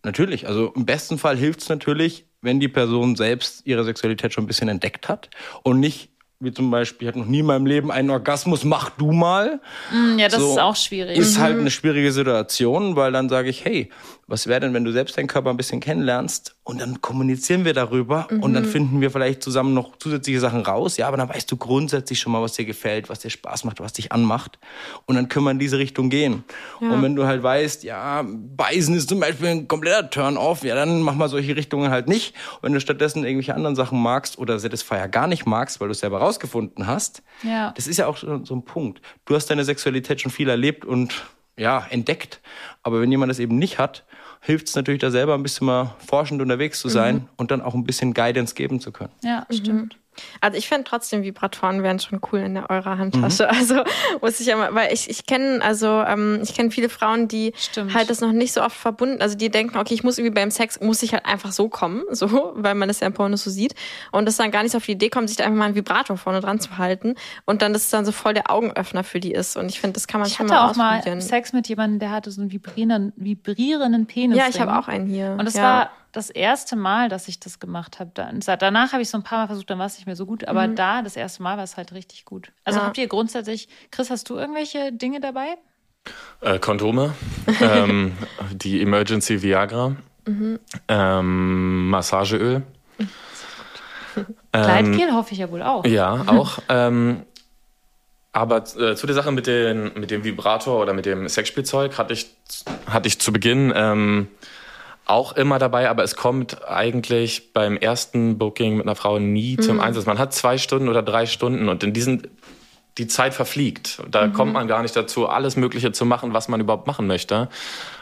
Natürlich, also im besten Fall hilft es natürlich, wenn die Person selbst ihre Sexualität schon ein bisschen entdeckt hat und nicht, wie zum Beispiel, ich hatte noch nie in meinem Leben einen Orgasmus, mach du mal. Hm, Ja, das So ist auch schwierig. Ist halt eine schwierige Situation, weil dann sage ich, hey, was wäre denn, wenn du selbst deinen Körper ein bisschen kennenlernst und dann kommunizieren wir darüber und dann finden wir vielleicht zusammen noch zusätzliche Sachen raus. Ja, aber dann weißt du grundsätzlich schon mal, was dir gefällt, was dir Spaß macht, was dich anmacht. Und dann können wir in diese Richtung gehen. Und wenn du halt weißt, ja, Beißen ist zum Beispiel ein kompletter Turn-off, ja, dann mach mal solche Richtungen halt nicht. Und wenn du stattdessen irgendwelche anderen Sachen magst oder Satisfier gar nicht magst, weil du es selber rausgefunden hast, Ja. das ist ja auch so so ein Punkt. Du hast deine Sexualität schon viel erlebt und ja, entdeckt. Aber wenn jemand das eben nicht hat, hilft es natürlich da selber ein bisschen mal forschend unterwegs zu sein und dann auch ein bisschen Guidance geben zu können. Ja, stimmt. Also ich fände trotzdem Vibratoren wären schon cool in der eurer Handtasche. Also muss ich ja mal, weil ich, ich kenne also ähm, ich kenne viele Frauen, die Stimmt. halt das noch nicht so oft verbunden, also die denken, okay, ich muss irgendwie beim Sex muss ich halt einfach so kommen, so, weil man das ja im Porno so sieht und das dann gar nicht so auf die Idee kommt, sich da einfach mal einen Vibrator vorne dran zu halten und dann das dann so voll der Augenöffner für die ist und ich finde, das kann man Ich schon hatte mal auch mal ausprobieren. Sex mit jemandem, der hatte so einen vibrierenden, vibrierenden Penis. ja, ich habe auch einen hier. Und das ja. war das erste Mal, dass ich das gemacht habe. Dann- Danach habe ich so ein paar Mal versucht, dann war es nicht mehr so gut. Aber da, das erste Mal, war es halt richtig gut. Also Ja. habt ihr grundsätzlich, Chris, hast du irgendwelche Dinge dabei? Äh, Kondome, ähm, die Emergency Viagra, ähm, Massageöl. Ähm, Gleitgel hoffe ich ja wohl auch. Ja, auch. ähm, aber äh, zu der Sache mit, den, mit dem Vibrator oder mit dem Sexspielzeug hatte ich, hatte ich zu Beginn ähm, auch immer dabei, aber es kommt eigentlich beim ersten Booking mit einer Frau nie zum Einsatz. Man hat zwei Stunden oder drei Stunden und in diesen die Zeit verfliegt. Da kommt man gar nicht dazu, alles Mögliche zu machen, was man überhaupt machen möchte.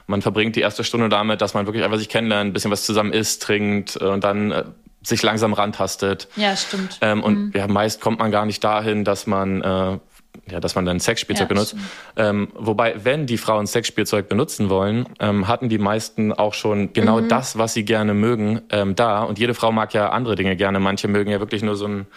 Man verbringt die erste Stunde damit, dass man wirklich einfach sich kennenlernt, ein bisschen was zusammen isst, trinkt äh, und dann äh, sich langsam rantastet. Ja, stimmt. Ähm, und ja, meist kommt man gar nicht dahin, dass man, äh, ja, dass man dann Sexspielzeug Ja, benutzt. Ähm, wobei, wenn die Frauen Sexspielzeug benutzen wollen, ähm, hatten die meisten auch schon genau das, was sie gerne mögen, ähm, da. Und jede Frau mag ja andere Dinge gerne. Manche mögen ja wirklich nur so ein,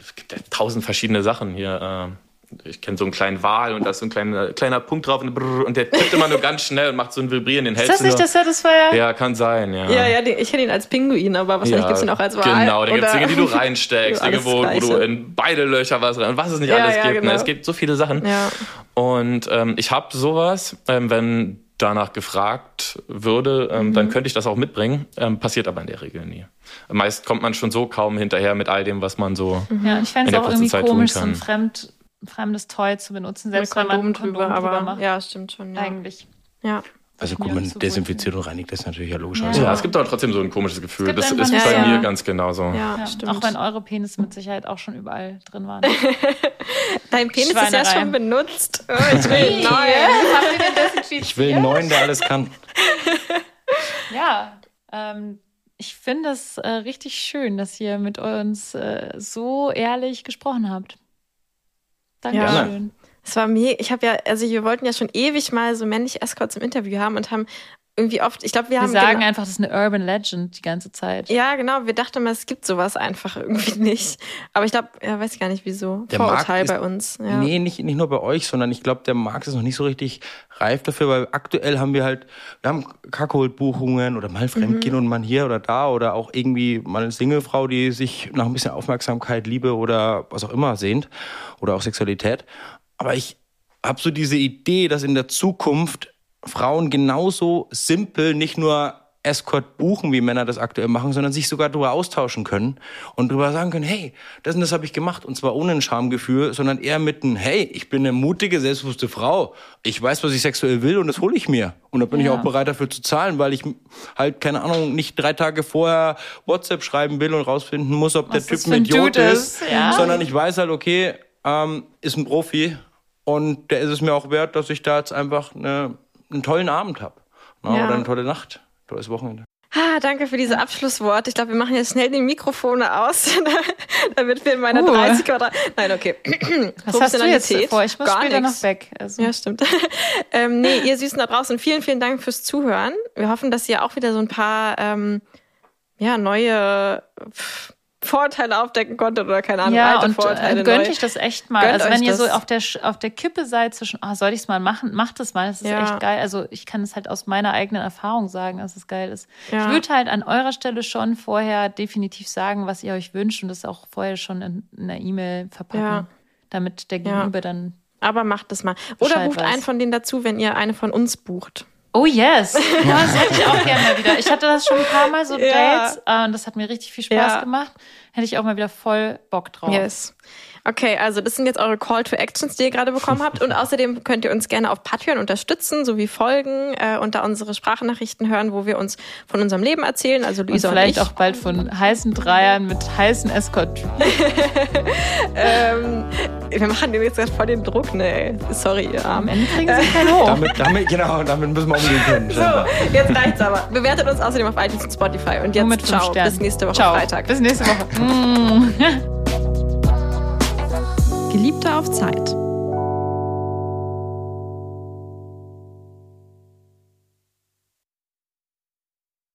es gibt ja tausend verschiedene Sachen hier. Äh, ich kenne so einen kleinen Wal und da ist so ein kleiner, kleiner Punkt drauf und, brrr, und der tippt immer nur ganz schnell und macht so ein Vibrieren, den ist hältst das nicht das Satisfier? Ja, kann sein, ja. ja, ja, ich kenne ihn als Pinguin, aber wahrscheinlich gibt's ihn auch als Wal. Genau, da gibt's oder- Dinge, die du reinsteckst, Dinge, wo, wo du in beide Löcher was rein, was es nicht Ja, alles ja, gibt. genau. Ne? Es gibt so viele Sachen. Ja. Und ähm, ich habe sowas, ähm, wenn danach gefragt würde, ähm, Mhm. dann könnte ich das auch mitbringen. Ähm, passiert aber in der Regel nie. Meist kommt man schon so kaum hinterher mit all dem, was man so. Ja, ich fände in es der auch kurzen irgendwie Zeit tun komisch, so ein kann. fremd, fremdes Toy zu benutzen, selbst wenn man Kondom ein Kondom drüber, drüber aber macht. ja, stimmt schon. Ja. Eigentlich. Ja. Also gut, man desinfiziert und reinigt das natürlich ja logisch. Ja. Also, Ja, es gibt aber trotzdem so ein komisches Gefühl. Das ist bei Ja, mir ganz genauso. Ja, Ja, stimmt. auch wenn eure Penisse mit Sicherheit auch schon überall drin waren. Dein Penis ist ja schon benutzt. Oh, ich will einen neuen. ich will einen neuen, der alles kann. Ja, ähm, ich finde es äh, richtig schön, dass ihr mit uns äh, so ehrlich gesprochen habt. Dankeschön. Es war mega. Ich habe ja, also wir wollten ja schon ewig mal so männliche Escorts im Interview haben und haben irgendwie oft, ich glaube, wir Wir haben sagen genau- einfach, das ist eine Urban Legend die ganze Zeit. Ja, genau. Wir dachten mal, es gibt sowas einfach irgendwie nicht. Aber ich glaube, ja, weiß ich gar nicht wieso. Der Vorurteil Markt ist- bei uns. Ja. Nee, nicht, nicht nur bei euch, sondern ich glaube, der Markt ist noch nicht so richtig reif dafür, weil aktuell haben wir halt, wir haben Kackholbuchungen oder mal Fremdgehen Mhm. und mal hier oder da oder auch irgendwie mal eine Singlefrau, die sich nach ein bisschen Aufmerksamkeit, Liebe oder was auch immer sehnt oder auch Sexualität. Aber ich habe so diese Idee, dass in der Zukunft Frauen genauso simpel nicht nur Escort buchen, wie Männer das aktuell machen, sondern sich sogar darüber austauschen können und darüber sagen können, hey, das und das habe ich gemacht und zwar ohne ein Schamgefühl, sondern eher mit einem, hey, ich bin eine mutige, selbstbewusste Frau, ich weiß, was ich sexuell will und das hole ich mir und da bin ich Ja. auch bereit dafür zu zahlen, weil ich halt, keine Ahnung, nicht drei Tage vorher WhatsApp schreiben will und rausfinden muss, ob Was der Typ ein Idiot ist, ja. sondern ich weiß halt, okay, ähm, ist ein Profi und der ist es mir auch wert, dass ich da jetzt einfach eine, einen tollen Abend habe Ja. oder eine tolle Nacht, tolles Wochenende. Ah, danke für diese Abschlussworte. Ich glaube, wir machen jetzt schnell die Mikrofone aus, damit wir in meiner Uh. 30 oder Nein, okay. Was hast du jetzt vor? Ich muss Gar später nix. noch weg. Also. Ja, stimmt. ähm, nee, ihr Süßen da draußen, vielen, vielen Dank fürs Zuhören. Wir hoffen, dass ihr auch wieder so ein paar ähm, ja, neue pff, Vorteile aufdecken konntet oder keine Ahnung, Ja, und Vorteile. äh, gönnt euch das echt mal. Gönnt also wenn ihr so das. auf der, auf der Kippe seid zwischen, ah, soll ich es mal machen, macht es mal. Das ist Ja. echt geil. Also ich kann es halt aus meiner eigenen Erfahrung sagen, dass es geil ist. Ja. Ich würde halt an eurer Stelle schon vorher definitiv sagen, was ihr euch wünscht und das auch vorher schon in, in einer E-Mail verpacken, Ja. damit der. Gegenüber dann Aber macht es mal. Oder Bescheid bucht weiß. einen von denen dazu, wenn ihr eine von uns bucht. Oh yes, ja. das hätte ich auch gerne mal wieder. Ich hatte das schon ein paar Mal so Ja. Dates äh, und das hat mir richtig viel Spaß Ja. gemacht. Hätte ich auch mal wieder voll Bock drauf. Yes. Okay, also das sind jetzt eure Call to Actions, die ihr gerade bekommen habt. Und außerdem könnt ihr uns gerne auf Patreon unterstützen, sowie folgen äh, und da unsere Sprachnachrichten hören, wo wir uns von unserem Leben erzählen. Also Und Luisa und, vielleicht ich. auch bald von heißen Dreiern mit heißen escort Ähm, wir machen dem jetzt gerade voll den Druck, ne? Sorry, ihr Am Armen. Ende kriegen sie kein Hoch. Damit, damit, genau, damit müssen wir umgehen können. So, jetzt reicht's aber. Bewertet uns außerdem auf iTunes und Spotify. Und jetzt Nur mit ciao. Bis nächste Woche Ciao. Freitag. Bis nächste Woche. Geliebte auf Zeit.